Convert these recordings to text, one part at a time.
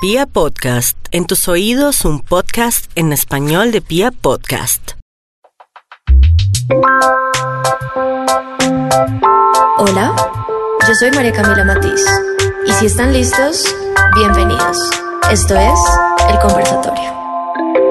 Pia Podcast, en tus oídos un podcast en español de Pia Podcast. Hola, yo soy María Camila Matiz y si están listos, bienvenidos. Esto es El Conversatorio.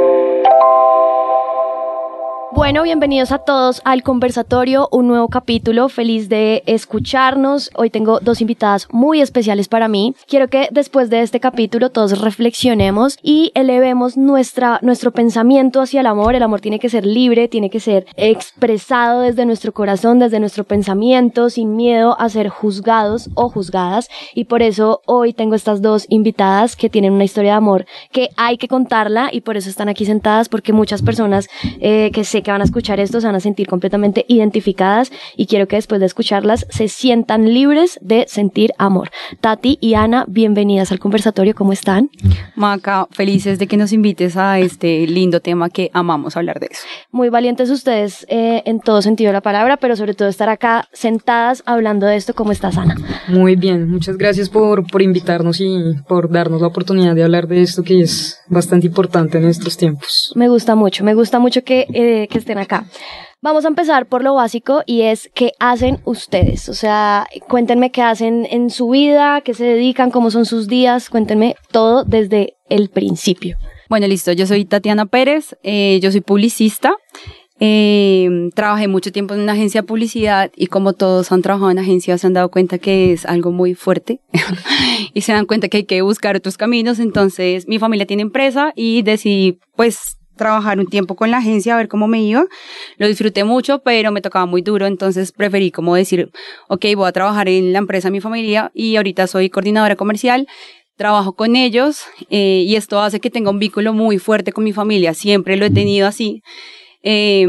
Bueno, bienvenidos a todos al conversatorio, un nuevo capítulo, feliz de escucharnos. Hoy tengo dos invitadas muy especiales para mí. Quiero que después de este capítulo todos reflexionemos y elevemos nuestra, nuestro pensamiento hacia el amor. El amor tiene que ser libre, tiene que ser expresado desde nuestro corazón, desde nuestro pensamiento, sin miedo a ser juzgados o juzgadas. Y por eso hoy tengo estas dos invitadas que tienen una historia de amor que hay que contarla y por eso están aquí sentadas porque muchas personas eh, que sé que van a escuchar esto se van a sentir completamente identificadas y quiero que después de escucharlas se sientan libres de sentir amor. Tati y Ana, bienvenidas al conversatorio, ¿cómo están? Maca, felices de que nos invites a este lindo tema que amamos hablar de eso. Muy valientes ustedes eh, en todo sentido de la palabra, pero sobre todo estar acá sentadas hablando de esto. ¿Cómo estás, Ana? Muy bien, muchas gracias por, por invitarnos y por darnos la oportunidad de hablar de esto que es bastante importante en estos tiempos. Me gusta mucho, me gusta mucho que, eh, que estén acá. Vamos a empezar por lo básico y es qué hacen ustedes. O sea, cuéntenme qué hacen en su vida, qué se dedican, cómo son sus días, cuéntenme todo desde el principio. Bueno, listo, yo soy Tatiana Pérez, eh, yo soy publicista. Eh, trabajé mucho tiempo en una agencia de publicidad y como todos han trabajado en agencias se han dado cuenta que es algo muy fuerte y se dan cuenta que hay que buscar otros caminos. Entonces mi familia tiene empresa y decidí pues trabajar un tiempo con la agencia a ver cómo me iba. Lo disfruté mucho, pero me tocaba muy duro, entonces preferí como decir, ok, voy a trabajar en la empresa de mi familia y ahorita soy coordinadora comercial. Trabajo con ellos eh, y esto hace que tenga un vínculo muy fuerte con mi familia. Siempre lo he tenido así. Eh,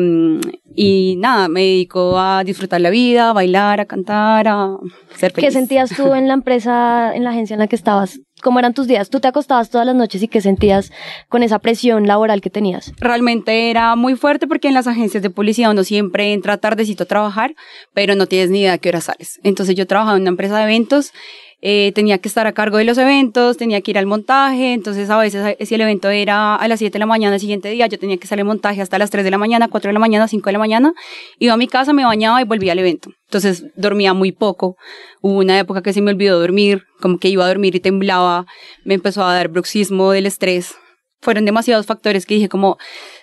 y nada, me dedico a disfrutar la vida, a bailar, a cantar, a ser feliz. ¿Qué sentías tú en la empresa, en la agencia en la que estabas? ¿Cómo eran tus días? ¿Tú te acostabas todas las noches y qué sentías con esa presión laboral que tenías? Realmente era muy fuerte porque en las agencias de publicidad uno siempre entra tardecito a trabajar, pero no tienes ni idea a qué hora sales. Entonces yo trabajaba en una empresa de eventos eh, tenía que estar a cargo de los eventos, tenía que ir al montaje, entonces a veces si el evento era a las 7 de la mañana el siguiente día, yo tenía que salir al montaje hasta las 3 de la mañana, 4 de la mañana, 5 de la mañana, iba a mi casa, me bañaba y volvía al evento. Entonces dormía muy poco, hubo una época que se me olvidó dormir, como que iba a dormir y temblaba, me empezó a dar bruxismo del estrés, fueron demasiados factores que dije como,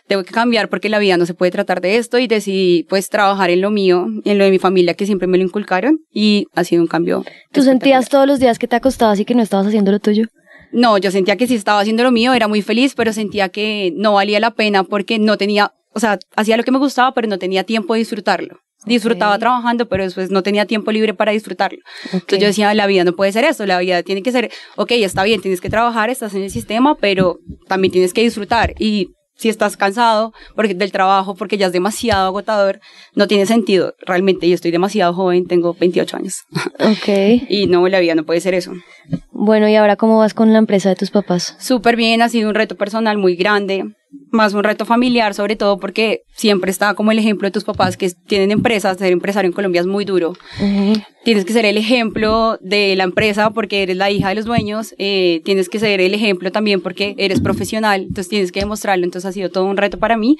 tengo que cambiar porque la vida no se puede tratar de esto y decidí pues trabajar en lo mío, en lo de mi familia que siempre me lo inculcaron y ha sido un cambio. ¿Tú sentías todos los días que te acostabas y que no estabas haciendo lo tuyo? No, yo sentía que si estaba haciendo lo mío era muy feliz, pero sentía que no valía la pena porque no tenía, o sea, hacía lo que me gustaba, pero no tenía tiempo de disfrutarlo. Disfrutaba trabajando, pero después no tenía tiempo libre para disfrutarlo. Okay. Entonces yo decía, la vida no puede ser esto, la vida tiene que ser, ok, está bien, tienes que trabajar, estás en el sistema, pero también tienes que disfrutar. Y si estás cansado porque del trabajo, porque ya es demasiado agotador, no tiene sentido. Realmente yo estoy demasiado joven, tengo 28 años. Ok. y no, la vida no puede ser eso. Bueno, ¿y ahora cómo vas con la empresa de tus papás? Súper bien, ha sido un reto personal muy grande, más un reto familiar, sobre todo porque siempre está como el ejemplo de tus papás que tienen empresas, ser empresario en Colombia es muy duro. Uh -huh. Tienes que ser el ejemplo de la empresa porque eres la hija de los dueños, eh, tienes que ser el ejemplo también porque eres profesional, entonces tienes que demostrarlo, entonces ha sido todo un reto para mí,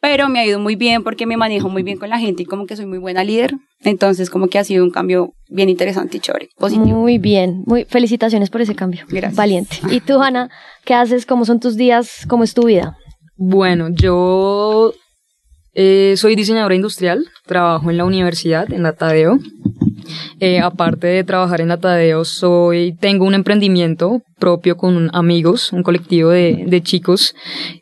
pero me ha ido muy bien porque me manejo muy bien con la gente y como que soy muy buena líder, entonces como que ha sido un cambio bien interesante y chévere, positivo. Muy bien, muy felicitaciones por ese cambio. Gracias. Valiente. ¿Y tú, Ana, qué haces? ¿Cómo son tus días? ¿Cómo es tu vida? Bueno, yo eh, soy diseñadora industrial, trabajo en la universidad, en la Tadeo. Eh, aparte de trabajar en la Tadeo, soy, tengo un emprendimiento propio con amigos, un colectivo de, de chicos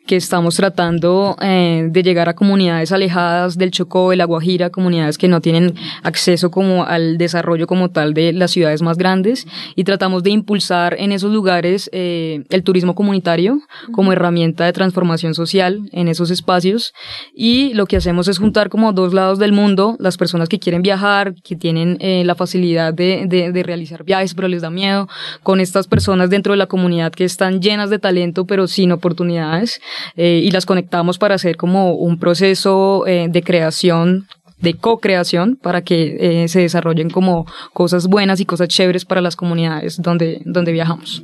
que estamos tratando eh, de llegar a comunidades alejadas del Chocó, de la Guajira, comunidades que no tienen acceso como al desarrollo como tal de las ciudades más grandes. Y tratamos de impulsar en esos lugares eh, el turismo comunitario como herramienta de transformación social en esos espacios. Y lo que hacemos es juntar como dos lados del mundo, las personas que quieren viajar, que tienen eh, la facilidad de, de, realizar viajes pero les da miedo, con estas personas dentro de la comunidad que están llenas de talento pero sin oportunidades eh, y las conectamos para hacer como un proceso eh, de creación de co-creación para que eh, se desarrollen como cosas buenas y cosas chéveres para las comunidades donde, donde viajamos.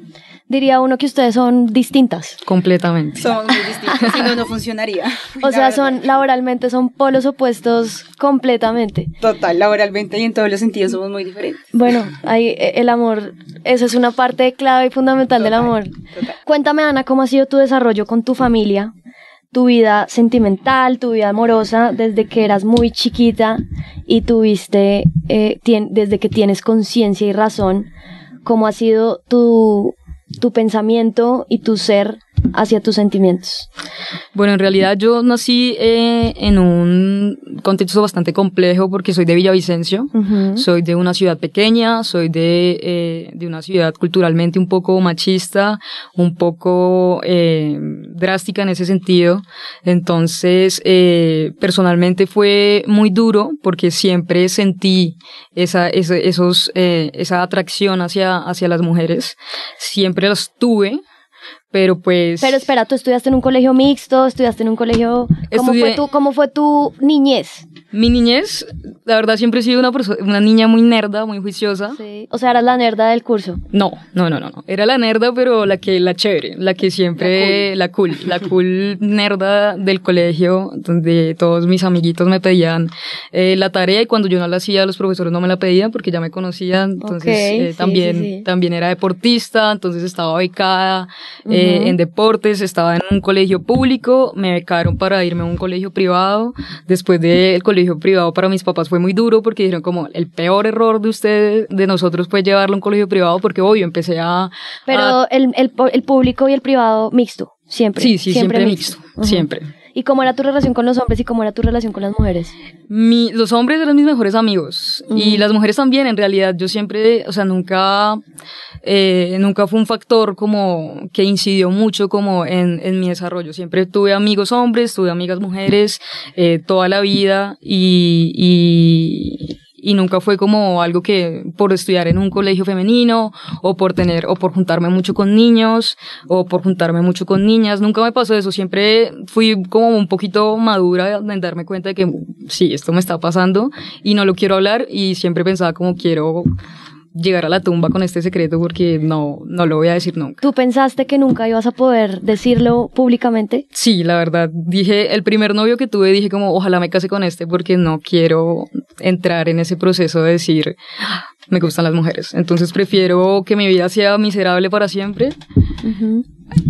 Diría uno que ustedes son distintas. Completamente. Somos muy distintos, si no, no funcionaría. O sea, son laboralmente son polos opuestos completamente. Total, laboralmente y en todos los sentidos somos muy diferentes. Bueno, ahí eh, el amor, esa es una parte clave y fundamental del amor. total. Cuéntame, Ana, cómo ha sido tu desarrollo con tu familia, tu vida sentimental, tu vida amorosa, desde que eras muy chiquita y tuviste, eh, tien- desde que tienes conciencia y razón, cómo ha sido tu, tu pensamiento y tu ser hacia tus sentimientos. Bueno, en realidad yo nací eh, en un contexto bastante complejo porque soy de Villavicencio. Soy de una ciudad pequeña, soy de, eh, de una ciudad culturalmente un poco machista, un poco eh, drástica en ese sentido. Entonces, personalmente fue muy duro porque siempre sentí esa, ese- esos, esa atracción hacia, hacia las mujeres. Siempre las tuve, pero pues... Pero espera, tú estudiaste en un colegio mixto, estudiaste en un colegio... ¿Cómo, Estudié- fue, tu, ¿Cómo fue tu niñez? Mi niñez, la verdad, siempre he sido una, una niña muy nerda, muy juiciosa. Sí. O sea, eras la nerda del curso. No, no, no, no, no. Era la nerda, pero la que, la chévere, la que siempre, la cool, la cool, nerda del colegio, donde todos mis amiguitos me pedían eh, la tarea y cuando yo no la hacía, los profesores no me la pedían porque ya me conocían. Entonces, Ok, eh, sí, también, sí, también era deportista, entonces estaba becada eh, en deportes, estaba en un colegio público, me becaron para irme a un colegio privado. Después del colegio privado para mis papás fue muy duro porque dijeron como el peor error de ustedes, de nosotros fue llevarlo a un colegio privado porque obvio empecé a... Pero a- el, el, el público y el privado mixto, siempre. sí, sí, siempre, mixto, siempre. ¿Y cómo era tu relación con los hombres y cómo era tu relación con las mujeres? Mi, los hombres eran mis mejores amigos y Ujú. las mujeres también, en realidad. Yo siempre, o sea, nunca, eh, nunca fue un factor como que incidió mucho como en, en mi desarrollo. Siempre tuve amigos hombres, tuve amigas mujeres eh, toda la vida y, y, y nunca fue como algo que por estudiar en un colegio femenino o por tener o por juntarme mucho con niños o por juntarme mucho con niñas, nunca me pasó eso, siempre fui como un poquito madura en darme cuenta de que sí, esto me está pasando y no lo quiero hablar y siempre pensaba como quiero llegar a la tumba con este secreto porque no no lo voy a decir nunca. ¿Tú pensaste que nunca ibas a poder decirlo públicamente? Sí, la verdad, dije, el primer novio que tuve, dije como, ojalá me case con este porque no quiero entrar en ese proceso de decir, "Ah, me gustan las mujeres. Entonces prefiero que mi vida sea miserable para siempre Ujú.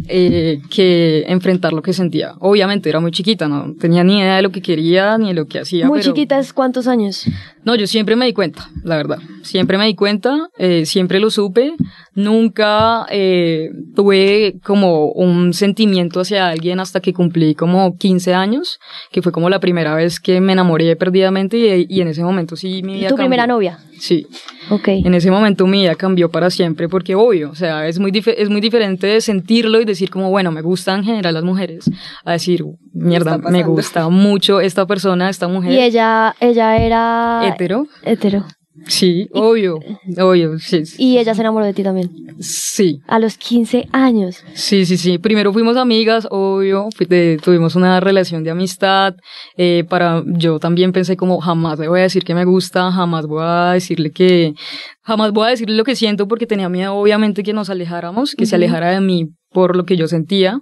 Eh, que enfrentar lo que sentía. Obviamente era muy chiquita, no tenía ni idea de lo que quería ni de lo que hacía. Muy pero- chiquita, ¿es cuántos años? no, yo siempre me di cuenta, la verdad. Siempre me di cuenta, eh, siempre lo supe. Nunca eh, tuve como un sentimiento hacia alguien hasta que cumplí como 15 años, que fue como la primera vez que me enamoré perdidamente y, y en ese momento sí mi vida ¿Tu primera novia? Sí, Ok. en ese momento mi vida cambió para siempre porque obvio, o sea, es muy, dif- es muy diferente de sentirlo y decir como, bueno, me gustan en general las mujeres, a decir, mierda, me gusta mucho esta persona, esta mujer. Y ella, ella era... Hetero. Hetero. Sí, obvio, obvio, sí, Y ella se enamoró de ti también. sí, A los 15 años. sí, sí, sí. Primero fuimos amigas, obvio, de- tuvimos una relación de amistad. eh, para yo también pensé como jamás le voy a decir que me gusta, jamás voy a decirle que, jamás voy a decirle lo que siento porque tenía miedo, obviamente, que nos alejáramos, que se alejara de mí por lo que yo sentía.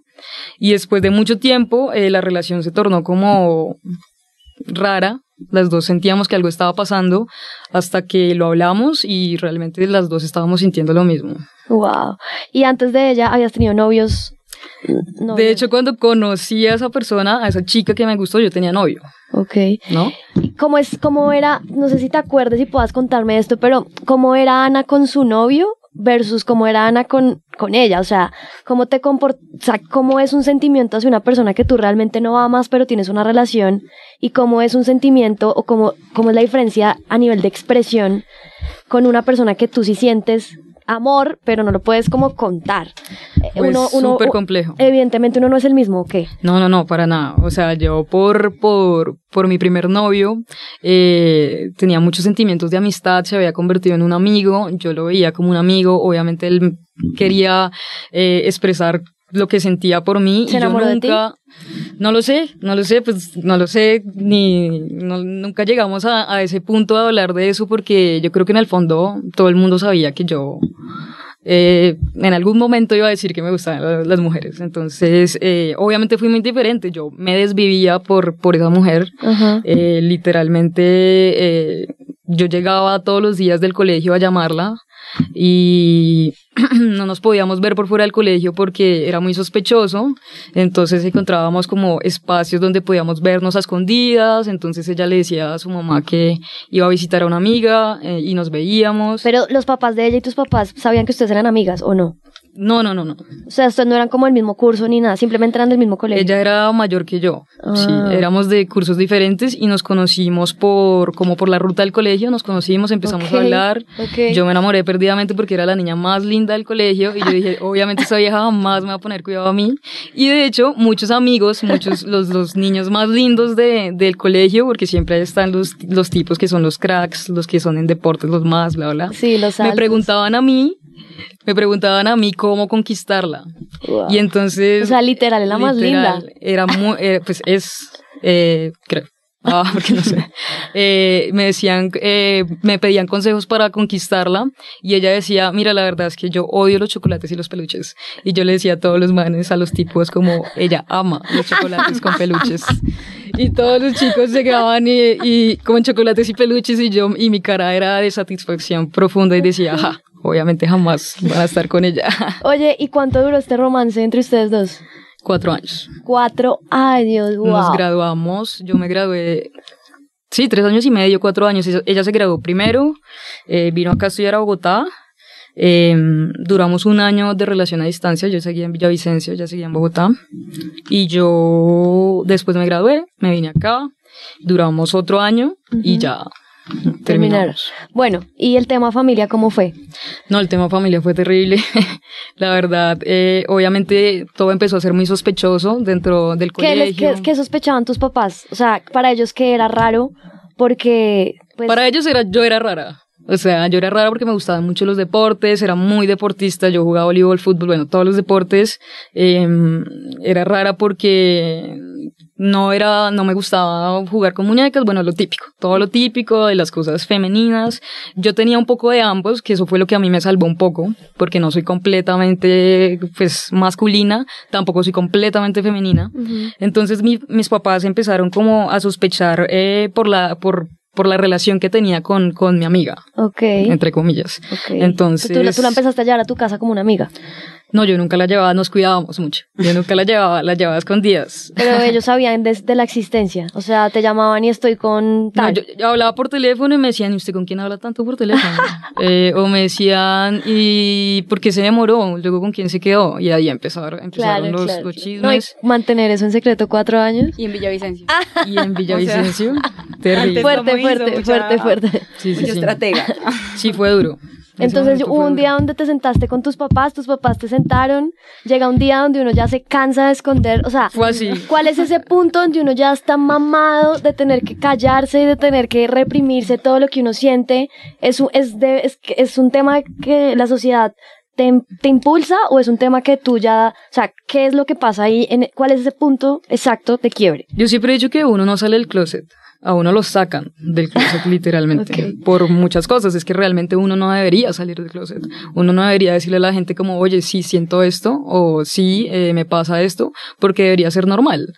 Y después de mucho tiempo, eh, la relación se tornó como rara. Las dos sentíamos que algo estaba pasando hasta que lo hablamos y realmente las dos estábamos sintiendo lo mismo. Wow. Y antes de ella habías tenido novios. novios. De hecho, cuando conocí a esa persona, a esa chica que me gustó, yo tenía novio, Ok. ¿no? ¿Cómo es, cómo era, no sé si te acuerdas y puedas contarme esto, pero cómo era Ana con su novio versus cómo era Ana con, con ella? O sea, cómo te comport, o sea, cómo es un sentimiento hacia una persona que tú realmente no amas, pero tienes una relación, y cómo es un sentimiento o cómo, cómo es la diferencia a nivel de expresión con una persona que tú sí sientes amor, pero no lo puedes como contar. Eh, Pues súper complejo. Evidentemente uno no es el mismo, ¿o qué? No, no, no, para nada. O sea, yo por, por, por mi primer novio eh, tenía muchos sentimientos de amistad, se había convertido en un amigo, yo lo veía como un amigo, obviamente él quería eh, expresar lo que sentía por mí ¿Se y yo enamoró de ti? nunca, no lo sé, no lo sé, pues no lo sé, ni no- nunca llegamos a, a ese punto de hablar de eso porque yo creo que en el fondo todo el mundo sabía que yo eh, en algún momento iba a decir que me gustaban las mujeres. Entonces, eh, obviamente fui muy diferente. Yo me desvivía por, por esa mujer. Eh, literalmente, yo llegaba todos los días del colegio a llamarla y no nos podíamos ver por fuera del colegio porque era muy sospechoso, entonces encontrábamos como espacios donde podíamos vernos a escondidas, entonces ella le decía a su mamá que iba a visitar a una amiga eh, y nos veíamos. Pero los papás de ella y tus papás sabían que ustedes eran amigas o no? No, no, no, no. O sea, ustedes no eran como el mismo curso ni nada, simplemente eran del mismo colegio. Ella era mayor que yo. Sí, ah. éramos de cursos diferentes y nos conocimos por como por la ruta del colegio, nos conocimos, empezamos a hablar. Yo me enamoré perdidamente porque era la niña más linda del colegio y yo dije, obviamente esa vieja jamás me va a poner cuidado a mí. Y de hecho, muchos amigos, muchos los, los niños más lindos de, del colegio, porque siempre están los, los tipos que son los cracks, los que son en deportes, los más, bla, bla. Sí, los Me preguntaban a mí me preguntaban a mí cómo conquistarla. Y entonces... O sea, literal, es la más linda. Era muy, pues es, eh, creo. Ah, porque no sé. Eh, me decían, eh, me pedían consejos para conquistarla y ella decía, mira, la verdad es que yo odio los chocolates y los peluches. Y yo le decía a todos los manes, a los tipos, como ella ama los chocolates con peluches. Y todos los chicos llegaban y, y con chocolates y peluches y yo, y mi cara era de satisfacción profunda y decía, ajá, obviamente jamás van a estar con ella. Oye, ¿y cuánto duró este romance entre ustedes dos? Cuatro años. Cuatro años, wow. Nos graduamos, yo me gradué, sí, tres años y medio, cuatro años. Ella se graduó primero, eh, vino acá a estudiar a Bogotá. Em, duramos un año de relación a distancia, yo seguía en Villavicencio, ella seguía en Bogotá. Y yo después me gradué, me vine acá, duramos otro año y ya terminar. Bueno, ¿y el tema familia cómo fue? No, el tema familia fue terrible. la verdad, eh, obviamente todo empezó a ser muy sospechoso dentro del colegio. ¿Qué, sospechaban tus papás? O sea, para ellos que era raro, porque... Pues, para ellos era, yo era rara. O sea, yo era rara porque me gustaban mucho los deportes, era muy deportista, yo jugaba voleibol, fútbol, bueno, todos los deportes. Em, era rara porque no era, no me gustaba jugar con muñecas, bueno, lo típico, todo lo típico de las cosas femeninas. Yo tenía un poco de ambos, que eso fue lo que a mí me salvó un poco, porque no soy completamente, pues, masculina, tampoco soy completamente femenina. Entonces mis papás empezaron como a sospechar eh, por la, por, por la relación que tenía con, con mi amiga. Ok. Entre comillas. Entonces. ¿Tú, tú la empezaste a llevar a tu casa como una amiga. No, yo nunca la llevaba, nos cuidábamos mucho. Yo nunca la llevaba, la llevaba escondidas. Pero ellos sabían de, la existencia. O sea, te llamaban y estoy con tal. No, yo, hablaba por teléfono y me decían, ¿y usted con quién habla tanto por teléfono? eh, o me decían, ¿y por qué se demoró? Luego, ¿con quién se quedó? Y ahí empezaron, empezaron los, chismes. mantener eso en secreto cuatro años. Y en Villavicencio. y en Villavicencio. terrible. Fuerte, fuerte, fuerte, fuerte. Sí, sí, sí. estratega. Sí, fue duro. Entonces hubo un día donde te sentaste con tus papás, tus papás te sentaron, llega un día donde uno ya se cansa de esconder, o sea, Fue así. ¿cuál es ese punto donde uno ya está mamado de tener que callarse y de tener que reprimirse todo lo que uno siente? ¿Es un, es de, es, es un tema que la sociedad te, te, impulsa o es un tema que tú ya, o sea, qué es lo que pasa ahí, en, cuál es ese punto exacto de quiebre? Yo siempre he dicho que uno no sale del closet a uno lo sacan del closet literalmente por muchas cosas. Es que realmente uno no debería salir del closet. Uno no debería decirle a la gente como, oye, sí siento esto o sí eh, me pasa esto, porque debería ser normal.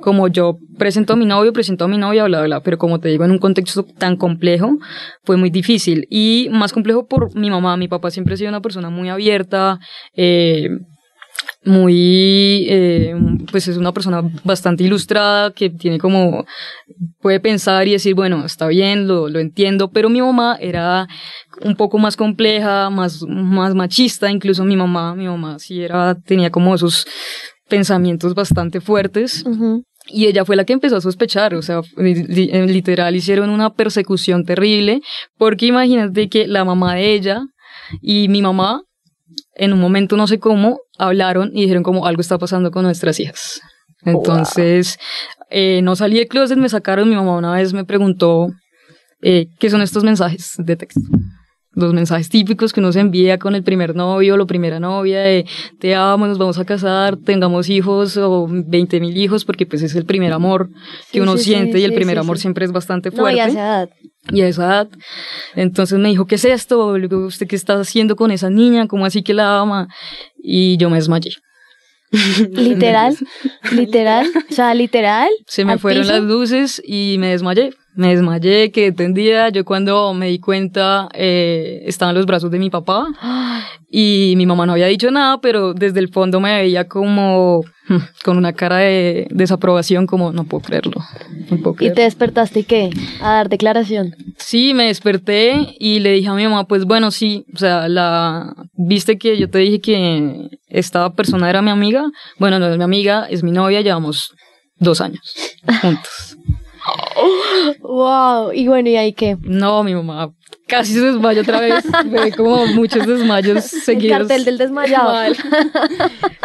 Como yo presento a mi novio, presento a mi novia, bla, bla, pero como te digo, en un contexto tan complejo, fue muy difícil. Y más complejo por mi mamá. Mi papá siempre ha sido una persona muy abierta, eh, muy, eh, pues es una persona bastante ilustrada que tiene como, puede pensar y decir, bueno, está bien, lo, lo entiendo, pero mi mamá era un poco más compleja, más, más machista, incluso mi mamá, mi mamá sí era, tenía como esos pensamientos bastante fuertes. Y ella fue la que empezó a sospechar, o sea, literal hicieron una persecución terrible, porque imagínate que la mamá de ella y mi mamá en un momento no sé cómo, hablaron y dijeron como algo está pasando con nuestras hijas. Entonces, eh, no salí de closet, me sacaron, mi mamá una vez me preguntó, eh, ¿qué son estos mensajes de texto? los mensajes típicos que uno se envía con el primer novio o la primera novia de te amo, nos vamos a casar, tengamos hijos o 20 mil hijos, porque pues es el primer amor que Sí, uno sí, sí, siente y el sí, primer sí, amor sí. siempre es bastante No, fuerte y a esa edad. Y a esa edad. Entonces me dijo, ¿qué es esto? ¿Usted qué está haciendo con esa niña? ¿Cómo así que la ama? Y yo me desmayé. Literal, literal, o sea, literal. Se me fueron piso. las luces y me desmayé. Me desmayé, quedé tendida. Yo cuando me di cuenta eh, estaba en los brazos de mi papá y mi mamá no había dicho nada, pero desde el fondo me veía como con una cara de desaprobación, como no puedo creerlo. No puedo Y te despertaste y qué? A dar declaración. Sí, me desperté y le dije a mi mamá, pues bueno, sí, o sea, la viste que yo te dije que esta persona era mi amiga. Bueno, no es mi amiga, es mi novia, llevamos dos años juntos. Wow. Y bueno, ¿y ahí qué? No, mi mamá casi se desmayó otra vez. Fue como muchos desmayos seguidos. cartel del desmayado. Mal.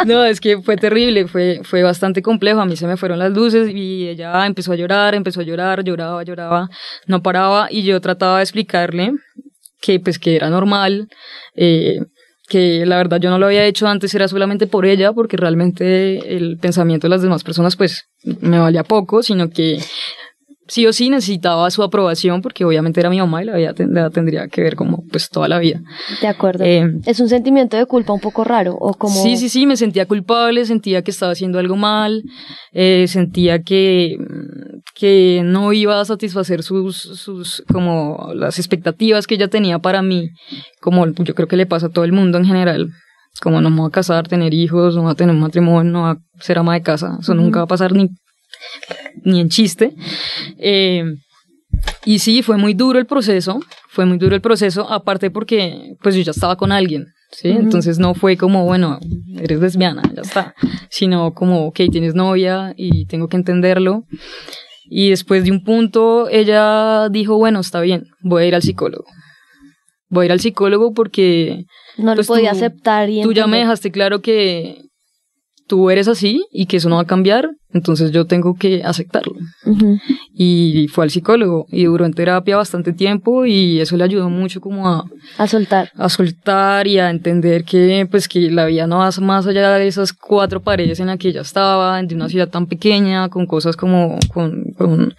No, es que fue terrible, fue, fue bastante complejo. A mí se me fueron las luces y ella empezó a llorar, empezó a llorar, lloraba, lloraba, no paraba y yo trataba de explicarle que pues que era normal, eh, que la verdad yo no lo había hecho antes, era solamente por ella, porque realmente el pensamiento de las demás personas pues me valía poco, sino que sí o sí necesitaba su aprobación, porque obviamente era mi mamá y la vida la tendría que ver como pues toda la vida. De acuerdo. Eh, es un sentimiento de culpa un poco raro, o como... Sí, sí, sí, me sentía culpable, sentía que estaba haciendo algo mal, eh, sentía que, mm, que no iba a satisfacer sus, sus, como las expectativas que ella tenía para mí, como yo creo que le pasa a todo el mundo en general. Como no me voy a casar, tener hijos, no voy a tener un matrimonio, no voy a ser ama de casa, eso nunca va a pasar ni, ni en chiste. Eh, y sí, fue muy duro el proceso, fue muy duro el proceso, aparte porque pues yo ya estaba con alguien, ¿sí? Entonces no fue como, bueno, eres lesbiana, ya está, sino como, ok, tienes novia y tengo que entenderlo. Y después de un punto, ella dijo, bueno, está bien, voy a ir al psicólogo. Voy a ir al psicólogo porque no lo pues podía tú- aceptar y tú ya me dejaste claro que tú eres así y que eso no va a cambiar, entonces yo tengo que aceptarlo y fue al psicólogo y duró en terapia bastante tiempo y eso le ayudó mucho como a, A soltar. a soltar y a entender que pues que la vida no va más allá de esas cuatro paredes en las que ella estaba, de una ciudad tan pequeña, con cosas como con, con,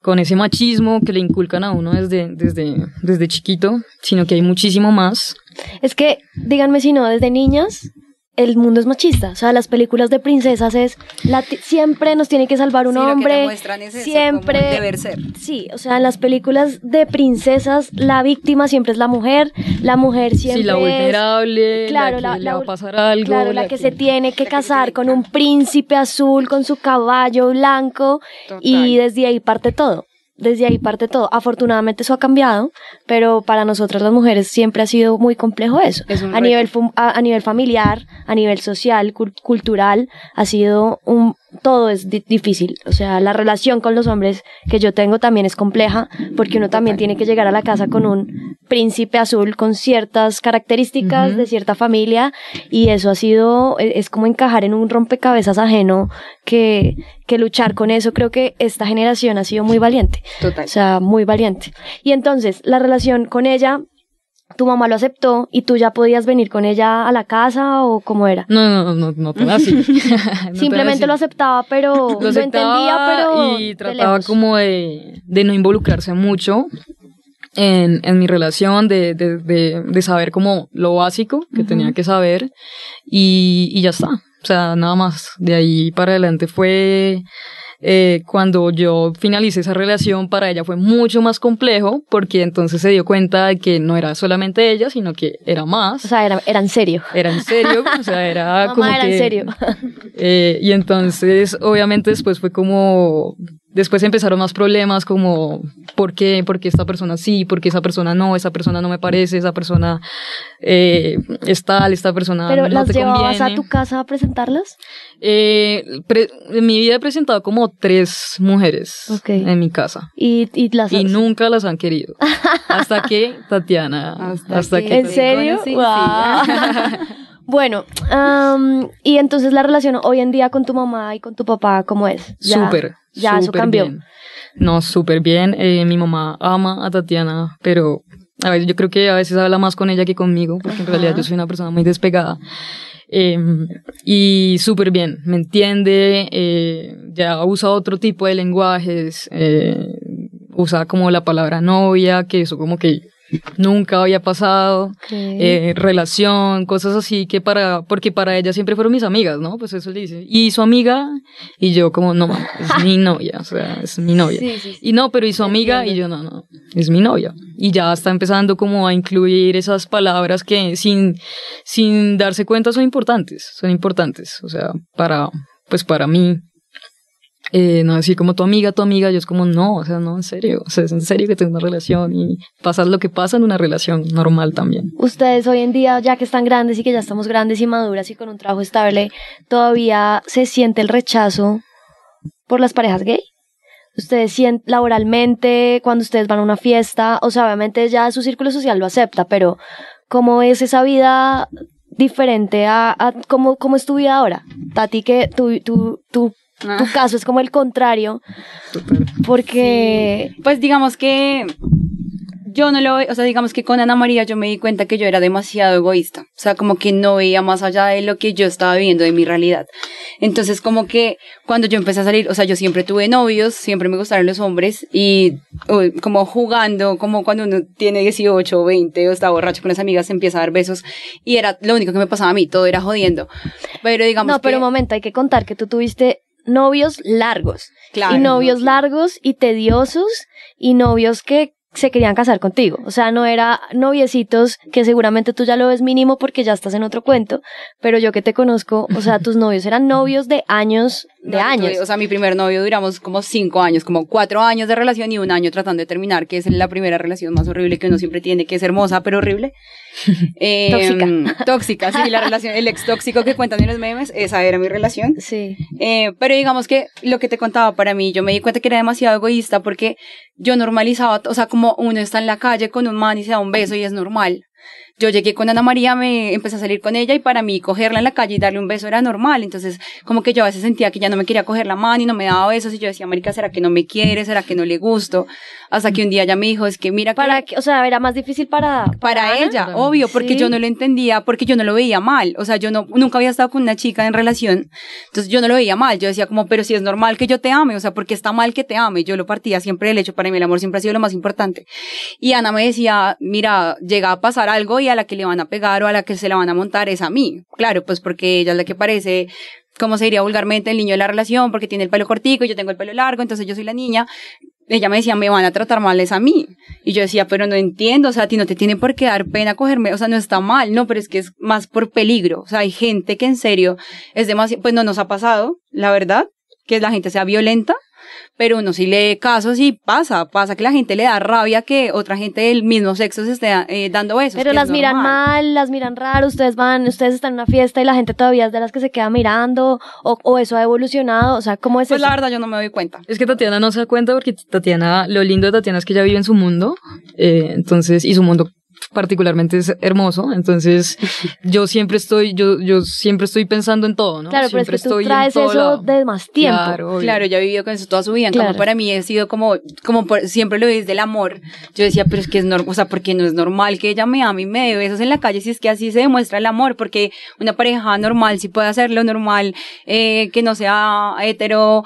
con ese machismo que le inculcan a uno desde, desde, desde chiquito, sino que hay muchísimo más. Es que, díganme si no, desde niñas el mundo es machista. O sea, las películas de princesas es la ti- siempre nos tiene que salvar un Sí, lo que te hombre. muestran es eso, siempre como el deber ser. Sí, o sea, en las películas de princesas la víctima siempre es la mujer, la mujer siempre Sí, la es vulnerable, Claro, la la- que le la- va a pasar algo. Claro, la, que, se tiene que casar con un príncipe azul, con su caballo blanco, y desde ahí parte todo. Desde ahí parte todo. Afortunadamente eso ha cambiado, pero para nosotras las mujeres siempre ha sido muy complejo eso. Es A nivel, a, a nivel familiar, a nivel social, cul- cultural, ha sido un... Todo es di- difícil. O sea, la relación con los hombres que yo tengo también es compleja, porque uno también tiene que llegar a la casa con un príncipe azul con ciertas características de cierta familia y eso ha sido, e- es como encajar en un rompecabezas ajeno que, que luchar con eso. Creo que esta generación ha sido muy valiente. Total. O sea, muy valiente. Y entonces, la relación con ella, tu mamá lo aceptó y tú ya podías venir con ella a la casa o cómo era. No, no, no, no tan así. No Simplemente lo aceptaba, pero lo, entendía, pero y de trataba lejos. como de, de no involucrarse mucho en, en mi relación, de, de, de, de saber como lo básico que tenía que saber y, y ya está. O sea, nada más. De ahí para adelante fue eh, cuando yo finalicé esa relación, para ella fue mucho más complejo porque entonces se dio cuenta de que no era solamente ella, sino que era más. O sea, era, era en serio. Era en serio, o sea, era Mamá, como era que... en serio. Eh, y entonces, obviamente, después fue como. Después empezaron más problemas, como ¿por qué? ¿Por qué esta persona sí? ¿Por qué esa persona no? Esa persona no me parece, esa persona eh, es tal, esta persona Pero no las te llevabas conviene. a tu casa a presentarlas. Eh, pre- en mi vida he presentado como tres mujeres Ok. en mi casa. Y, y las Y nunca las han querido. Hasta que Tatiana. Hasta Hasta, que- que. ¿En serio? bueno, am, y entonces la relación hoy en día con tu mamá y con tu papá, ¿cómo es? Ya- Súper. Ya eso cambió. bien. No, súper bien. Eh, mi mamá ama a Tatiana, pero a veces, yo creo que a veces habla más con ella que conmigo, porque en realidad yo soy una persona muy despegada. Eh, y súper bien, me entiende, eh, ya usa otro tipo de lenguajes, eh, usa como la palabra novia, que eso como que nunca había pasado, eh, relación, cosas así que para, porque para ella siempre fueron mis amigas, ¿no? Pues eso le dice. Y su amiga, y yo como, no, es mi novia, o sea, es mi novia. Y no, pero y su amiga, y yo, no, no, es mi novia. Y ya está empezando como a incluir esas palabras que sin, sin darse cuenta son importantes, son importantes, o sea, para, pues para mí, eh, no decir como tu amiga, tu amiga, yo es como, no, o sea, no, en serio, o sea, es en serio que tengo una relación y pasas lo que pasa en una relación normal también. Ustedes hoy en día, ya que están grandes y que ya estamos grandes y maduras y con un trabajo estable, ¿todavía se siente el rechazo por las parejas gay? Ustedes sienten laboralmente, cuando ustedes van a una fiesta, o sea, obviamente ya su círculo social lo acepta, pero ¿cómo es esa vida diferente a, a cómo, cómo es tu vida ahora? Tati, que tú, tú, tú tu Ah. caso es como el contrario, porque Pues digamos que yo no lo, o sea, digamos que con Ana María yo me di cuenta que yo era demasiado egoísta, o sea, como que no veía más allá de lo que yo estaba viviendo de mi realidad. Entonces, como que cuando yo empecé a salir, o sea, yo siempre tuve novios, siempre me gustaron los hombres y uy, como jugando, como cuando uno tiene 18 o 20 o está borracho con las amigas, se empieza a dar besos y era lo único que me pasaba a mí, todo era jodiendo. Pero digamos no, pero que- un momento, hay que contar que tú tuviste novios largos Claro, y novios no, largos y tediosos y novios que se querían casar contigo. O sea, no era noviecitos que seguramente tú ya lo ves mínimo porque ya estás en otro cuento, pero yo que te conozco, o sea, tus novios eran novios de años, de No, años. tuve- o sea, mi primer novio duramos como cinco años, como cuatro años de relación y un año tratando de terminar, que es la primera relación más horrible que uno siempre tiene, que es hermosa pero horrible. Eh, Tóxica. Tóxica, sí, la relación, el ex tóxico que cuentan en los memes, esa era mi relación. Sí. Eh, pero digamos que lo que te contaba para mí, yo me di cuenta que era demasiado egoísta porque yo normalizaba, o sea, como uno está en la calle con un man y se da un beso y es normal. Yo llegué con Ana María, me empecé a salir con ella y para mí cogerla en la calle y darle un beso era normal. Entonces, como que yo a veces sentía que ya no me quería coger la mano y no me daba besos y yo decía, Marica, ¿será que no me quiere? ¿Será que no le gusto? Hasta que un día ya me dijo, es que mira que Para que, o sea, era más difícil para, para Ana. ella, obvio, porque Sí. yo no lo entendía, porque yo no lo veía mal. O sea, yo no, nunca había estado con una chica en relación, entonces yo no lo veía mal. Yo decía como, pero si es normal que yo te ame, o sea, porque está mal que te ame. Yo lo partía siempre del hecho, para mí el amor siempre ha sido lo más importante. Y Ana me decía, mira, llega a pasar algo y a la que le van a pegar o a la que se la van a montar es a mí. Claro, pues porque ella es la que parece, como se diría vulgarmente, el niño de la relación, porque tiene el pelo cortico y yo tengo el pelo largo, entonces yo soy la niña ella me decía, me van a tratar mal es a mí. Y yo decía, pero no entiendo, o sea, a ti no te tiene por qué dar pena cogerme, o sea, no está mal, no, pero es que es más por peligro. O sea, hay gente que en serio es demasiado, pues no nos ha pasado, la verdad, que la gente sea violenta, pero uno sí lee casos y pasa, pasa que la gente le da rabia que otra gente del mismo sexo se esté eh, dando besos. Pero las miran mal, las miran raro, ustedes van, ustedes están en una fiesta y la gente todavía es de las que se queda mirando, o, o eso ha evolucionado, o sea, ¿cómo es Pues eso? la verdad yo no me doy cuenta. Es que Tatiana no se da cuenta porque Tatiana, lo lindo de Tatiana es que ella vive en su mundo, eh, entonces, y su mundo particularmente es hermoso, entonces yo siempre estoy, yo, yo siempre estoy pensando en todo, ¿no? Claro, pero es siempre que tú estoy traes eso lado. de más tiempo. Claro. Claro, he vivido con eso toda su vida. Claro. para mí he sido como, como por- siempre lo es del amor. Yo decía, pero es que es normal, o sea, porque no es normal que ella me ame y me dé besos en la calle si es que así se demuestra el amor, porque una pareja normal sí puede hacerlo, normal, eh, que no sea hetero,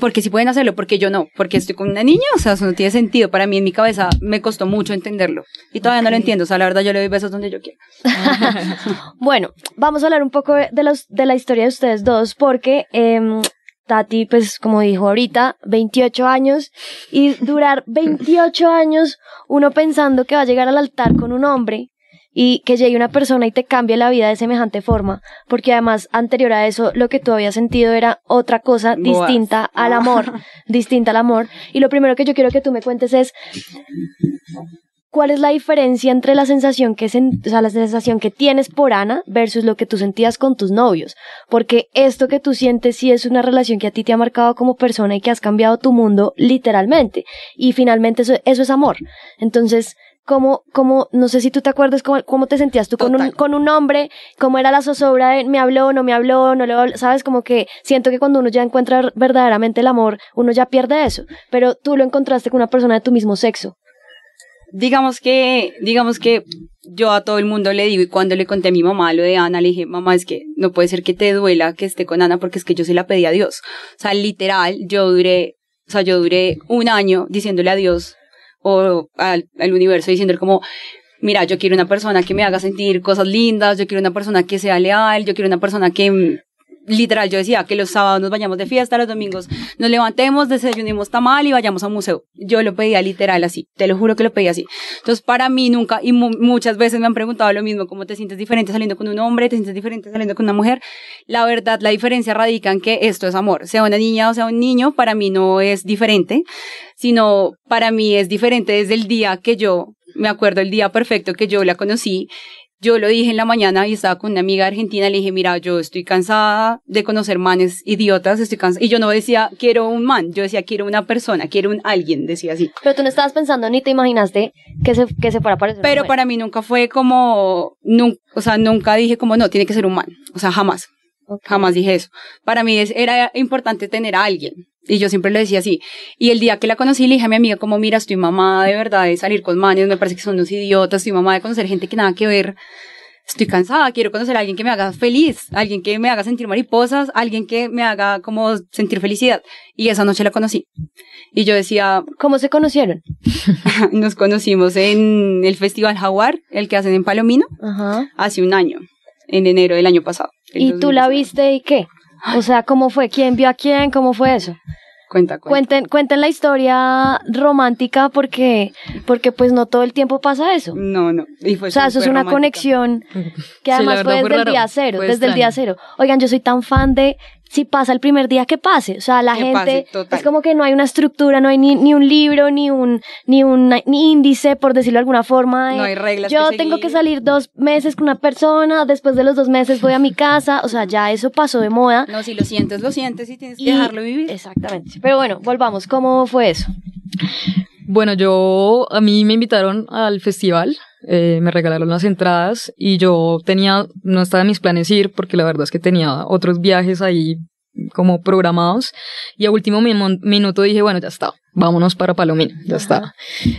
porque sí pueden hacerlo, porque yo no, porque estoy con una niña, o sea, eso no tiene sentido. Para mí en mi cabeza me costó mucho entenderlo. Y todavía no lo Ok. O sea, la verdad yo le doy besos donde yo quiera. Bueno, vamos a hablar un poco de, los, de la historia de ustedes dos, porque em, Tati, pues como dijo ahorita, 28 años, y durar 28 años uno pensando que va a llegar al altar con un hombre y que llegue una persona y te cambie la vida de semejante forma, porque además anterior a eso lo que tú habías sentido era otra cosa Boas. distinta al amor, distinta al amor. Y lo primero que yo quiero que tú me cuentes es ¿Cuál es la diferencia entre la sensación que sen- o sea, la sensación que tienes por Ana versus lo que tú sentías con tus novios? Porque esto que tú sientes sí es una relación que a ti te ha marcado como persona y que has cambiado tu mundo literalmente. Y finalmente eso, eso es amor. Entonces, ¿cómo, cómo, no sé si tú te acuerdas cómo, cómo te sentías tú con un, con un hombre, cómo era la zozobra de me habló, no me habló, no le habló, sabes, como que siento que cuando uno ya encuentra verdaderamente el amor, uno ya pierde eso. Pero tú lo encontraste con una persona de tu mismo sexo. Digamos que, digamos que yo a todo el mundo le digo y cuando le conté a mi mamá lo de Ana, le dije, mamá, es que no puede ser que te duela que esté con Ana porque es que yo se la pedí a Dios. O sea, literal, yo duré, o sea, yo duré un año diciéndole a Dios o al, al universo diciéndole como, mira, yo quiero una persona que me haga sentir cosas lindas, yo quiero una persona que sea leal, yo quiero una persona que literal, yo decía que los sábados nos vayamos de fiesta, los domingos nos levantemos, desayunemos tamal y vayamos a museo. Yo lo pedía literal así, te lo juro que lo pedía así. Entonces, para mí nunca, y mu muchas veces me han preguntado lo mismo, ¿cómo te sientes diferente saliendo con un hombre? ¿Te sientes diferente saliendo con una mujer? La verdad, la diferencia radica en que esto es amor. Sea una niña o sea un niño, para mí no es diferente, sino para mí es diferente desde el día que yo, me acuerdo el día perfecto que yo la conocí, yo lo dije en la mañana y estaba con una amiga argentina, le dije, mira, yo estoy cansada de conocer manes idiotas, estoy cansada. Y yo no decía, quiero un man, yo decía, quiero una persona, quiero un alguien, decía así. Pero tú no estabas pensando ni te imaginaste que se, que se fuera a parecer. Pero para mí nunca fue como, nunca, o sea, nunca dije como, no, tiene que ser un man. O sea, jamás. Okay. Jamás dije eso. Para mí es, era importante tener a alguien. Y yo siempre le decía así. Y el día que la conocí, le dije a mi amiga, como, mira, estoy mamada de verdad de salir con manes, me parece que son unos idiotas, estoy mamada de conocer gente que nada que ver. Estoy cansada, quiero conocer a alguien que me haga feliz, alguien que me haga sentir mariposas, alguien que me haga como sentir felicidad. Y esa noche la conocí. Y yo decía, ¿cómo se conocieron? nos conocimos en el Festival Jaguar, el que hacen en Palomino, Ajá. hace un año, en enero del año pasado. ¿Y tú la viste y qué? O sea, ¿cómo fue? ¿Quién vio a quién? ¿Cómo fue eso? Cuenta, cuenta. Cuenten, cuenten la historia romántica porque, porque pues no todo el tiempo pasa eso. No, no. Y fue o sea, eso es una romántica. conexión que además fue desde fue el día cero, desde el día cero. Oigan, yo soy tan fan de si pasa el primer día que pase, o sea, la Que gente pase, es como que no hay una estructura, no hay ni, ni un libro, ni un ni un ni índice por decirlo de alguna forma. de, No hay reglas Yo que tengo seguir. que salir dos meses con una persona, después de los dos meses voy a mi casa, o sea, ya eso pasó de moda. No, si lo sientes, lo sientes y tienes que Y- dejarlo vivir. Exactamente. Pero bueno, volvamos. ¿Cómo fue eso? Bueno, yo, a mí me invitaron al festival, eh, me regalaron las entradas y yo tenía, no estaba en mis planes ir porque la verdad es que tenía otros viajes ahí como programados y a último minu- minuto dije, bueno, ya está, vámonos para Palomino, ya está.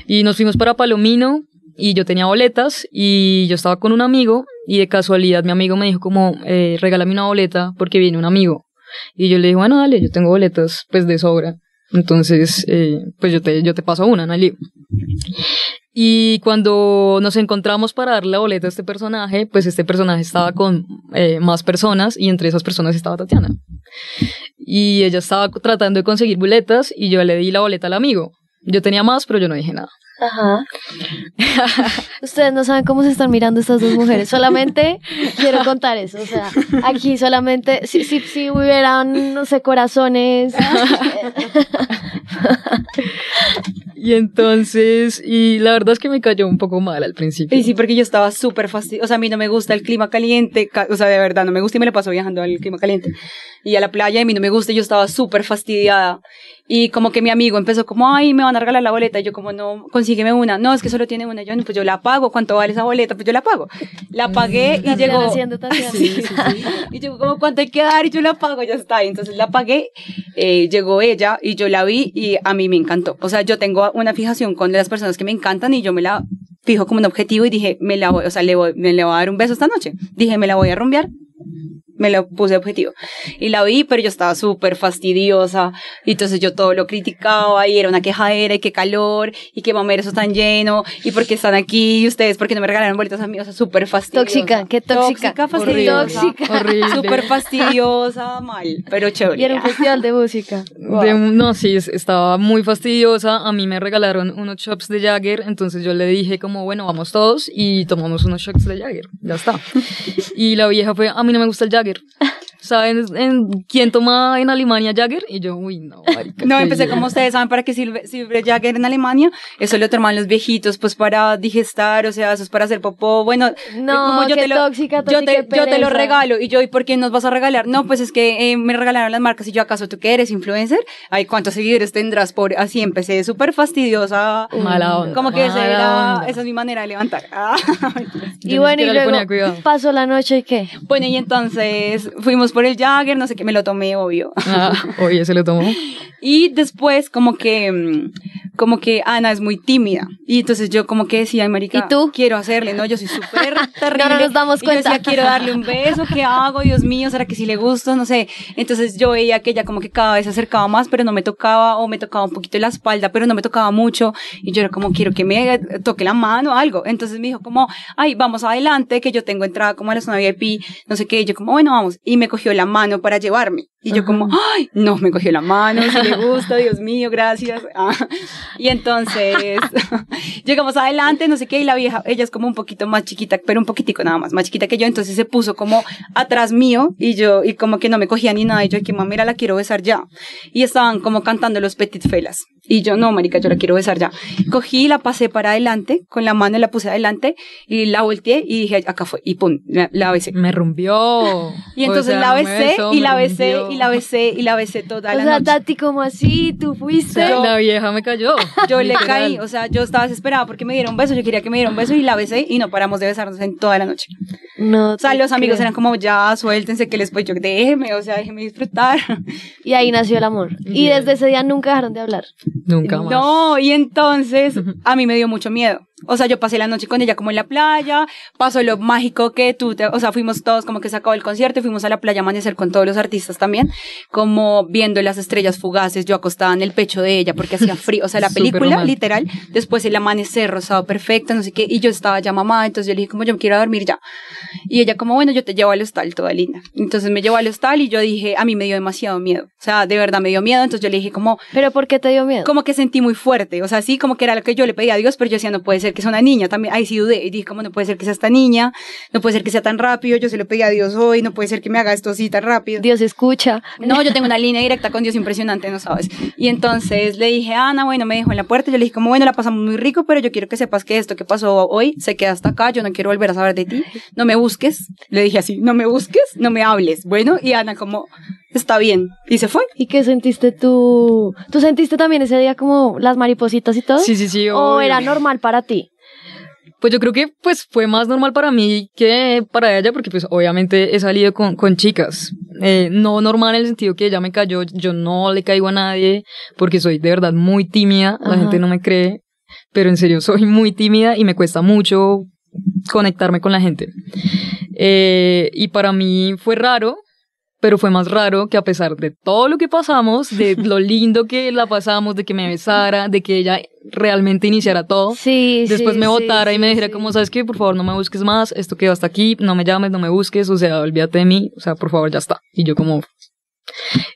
Y nos fuimos para Palomino y yo tenía boletas y yo estaba con un amigo y de casualidad mi amigo me dijo como, eh, regálame una boleta porque viene un amigo. Y yo le dije, bueno, dale, yo tengo boletas pues de sobra. Entonces, eh, pues yo te, yo te paso una, no hay lío. Y cuando nos encontramos para darle la boleta a este personaje, pues este personaje estaba con eh, más personas y entre esas personas estaba Tatiana. Y ella estaba tratando de conseguir boletas y yo le di la boleta al amigo. Yo tenía más, pero yo no dije nada. Ajá. Ustedes no saben cómo se están mirando estas dos mujeres. Solamente quiero contar eso. O sea, aquí solamente, si, si, si hubieran, no sé, corazones. Y entonces, y la verdad es que me cayó un poco mal al principio. Y sí, porque yo estaba súper fastidiosa. O sea, a mí no me gusta el clima caliente. ca- O sea, de verdad, no me gusta y me la paso viajando al clima caliente. Y a la playa, y a mí no me gusta. y Yo estaba súper fastidiada. Y como que mi amigo empezó como, ay, me van a regalar la boleta. Y yo como, no, consígueme una. No, es que solo tiene una. Yo, no, pues yo la pago. ¿Cuánto vale esa boleta? Pues yo la pago. La pagué y llegó... haciendo. Sí, sí, sí. Y llegó como, ¿cuánto hay que dar? Y yo la pago, ya está. Y entonces la pagué. eh, llegó ella y yo la vi y a mí me encantó. O sea, yo tengo una fijación con las personas que me encantan y yo me la fijo como un objetivo y dije, me la voy, o sea, le voy, me le voy a dar un beso esta noche. Dije, me la voy a rumbear. Me lo puse de objetivo. Y la vi, pero yo estaba súper fastidiosa. Y entonces yo todo lo criticaba y era una quejadera y qué calor y qué mamera eso tan lleno y por qué están aquí y ustedes por qué no me regalaron bolitas a mí. O sea, súper fastidiosa. Tóxica, qué tóxica. Tóxica, Horrible, fastidiosa. Tóxica. horrible. Súper fastidiosa, mal, pero chévere. Y era un festival de música. De un- no, sí, es- estaba muy fastidiosa. A mí me regalaron unos shots de Jagger, entonces yo le dije como, bueno, vamos todos y tomamos unos shots de Jagger. Ya está. Y la vieja fue, a mí no me gusta el Jagger. vir. ¿Saben en, quién toma en Alemania Jagger? Y yo, uy, no, marica, No, empecé como ustedes saben para qué sirve, sirve Jagger en Alemania. Eso lo toman los viejitos, pues para digestar, o sea, eso es para hacer popó. Bueno, No, eh, qué te lo, tóxica, yo tóxica, te, qué yo te lo regalo. Y yo, ¿y por qué nos vas a regalar? No, pues es que eh, me regalaron las marcas y yo, ¿acaso tú que eres influencer? Ay, ¿cuántos seguidores tendrás? Por así empecé súper fastidiosa. Mala onda. Como que esa, era, esa es mi manera de levantar. Ah. Yo Y bueno, y luego pasó la noche y qué. bueno, y entonces fuimos por el Jagger, no sé qué, me lo tomé, obvio. Ah, oye, se lo tomó. Y después como que, mm, como que Ana es muy tímida. Y entonces yo como que decía, ay, marica, ¿Y tú? quiero hacerle, ¿no? Yo soy súper terrible. No nos damos Y yo cuenta. decía, quiero darle un beso, ¿qué hago? Dios mío, ¿será que sí le gusto? No sé. Entonces yo veía que ella como que cada vez se acercaba más, pero no me tocaba, o me tocaba un poquito la espalda, pero no me tocaba mucho. Y yo era como, quiero que me toque la mano o algo. Entonces me dijo como, ay, vamos adelante, que yo tengo entrada como a la zona VIP, no sé qué. Y yo como, bueno, vamos. Y me cogió la mano para llevarme. Y yo como, ay, no, me cogió la mano, si le gusta, Dios mío, gracias. Ah. Y entonces llegamos adelante, no sé qué, y la vieja, ella es como un poquito más chiquita, pero un poquitico nada más, más chiquita que yo, entonces se puso como atrás mío y yo, y como que no me cogía ni nada, y yo, que mamá, mira, la quiero besar ya. Y estaban como cantando los Petit Felas. Y yo, no, marica, yo la quiero besar ya. Cogí, la pasé para adelante, con la mano la puse adelante, y la volteé, y dije, acá fue, y pum, la, la besé. Me rumbió. Y entonces O sea, la besé, besó, y la besé, rumbió. y la besé, y la besé toda O la sea, noche. Tati, como así? ¿Tú fuiste? Yo- la vieja me cayó. Yo le literal. caí, o sea, yo estaba desesperada porque me dieron un beso, yo quería que me dieran un beso y la besé y no paramos de besarnos en toda la noche. No. O sea, los amigos creo. eran como, ya, suéltense, que les pues yo, déjeme, o sea, déjeme disfrutar. Y ahí nació el amor. Y desde ese día nunca dejaron de hablar. Nunca más. No, y entonces a mí me dio mucho miedo. O sea, yo pasé la noche con ella como en la playa, pasó lo mágico que tú, te, o sea, fuimos todos como que se acabó el concierto fuimos a la playa a amanecer con todos los artistas también, como viendo las estrellas fugaces, yo acostada en el pecho de ella porque hacía frío, o sea, la película literal, después el amanecer rosado perfecto, no sé qué, y yo estaba ya mamá, entonces yo le dije como yo me quiero dormir ya. Y ella como, bueno, yo te llevo al hostal, toda linda. Entonces me llevó al hostal y yo dije, a mí me dio demasiado miedo, o sea, de verdad me dio miedo, entonces yo le dije como, ¿Pero por qué te dio miedo? como que sentí muy fuerte, o sea, sí, como que era lo que yo le pedía a Dios, pero yo decía, no puede ser que sea una niña, también, ahí sí dudé, y dije, como no puede ser que sea esta niña, no puede ser que sea tan rápido, yo se lo pedí a Dios hoy, no puede ser que me haga esto así tan rápido. Dios escucha. No, yo tengo una línea directa con Dios impresionante, no sabes. Y entonces le dije, Ana, bueno, me dejó en la puerta, yo le dije, como bueno, la pasamos muy rico, pero yo quiero que sepas que esto que pasó hoy se queda hasta acá, yo no quiero volver a saber de ti, no me busques, le dije así, no me busques, no me hables, bueno, y Ana como, está bien, y se fue. ¿Y qué sentiste tú? ¿Tú sentiste también ese día como las maripositas y todo? Sí, sí, sí. ¿O obvio. era normal para ti? Pues yo creo que pues fue más normal para mí que para ella, porque pues obviamente he salido con, con chicas. Eh, no normal en el sentido que ella me cayó, yo no le caigo a nadie, porque soy de verdad muy tímida, la Ajá. gente no me cree, pero en serio soy muy tímida y me cuesta mucho conectarme con la gente. Eh, y para mí fue raro, pero fue más raro que a pesar de todo lo que pasamos, de lo lindo que la pasamos, de que me besara, de que ella realmente iniciara todo, Sí, después sí, me sí, votara y me dijera como, ¿sabes qué? Por favor, no me busques más, esto quedó hasta aquí, no me llames, no me busques, o sea, olvídate de mí, o sea, por favor, ya está. Y yo como...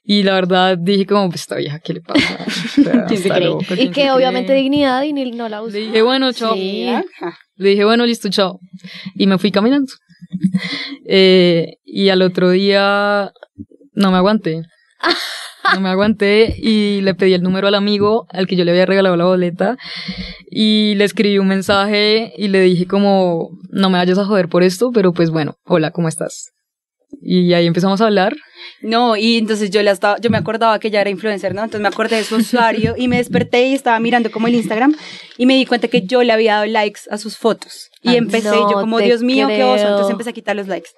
Y la verdad dije como, "Pues, esta vieja, ¿qué le pasa? O sea, ¿Quién se está cree? loca, Y ¿quién que se obviamente cree?". dignidad y ni no la usó. Le dije, bueno, chao. Sí. Le dije, bueno, listo, chao. Y me fui caminando. Eh, y al otro día no me aguanté. No me aguanté y le pedí el número al amigo al que yo le había regalado la boleta y le escribí un mensaje y le dije como, no me vayas a joder por esto, pero pues bueno, hola, ¿cómo estás? Y ahí empezamos a hablar. No, y entonces yo la estaba, yo me acordaba que ella era influencer, ¿no? Entonces me acordé de su usuario y me desperté y estaba mirando como el Instagram y me di cuenta que yo le había dado likes a sus fotos. Y Ah, empecé, no yo como, Dios mío, qué oso. Entonces empecé a quitar los likes.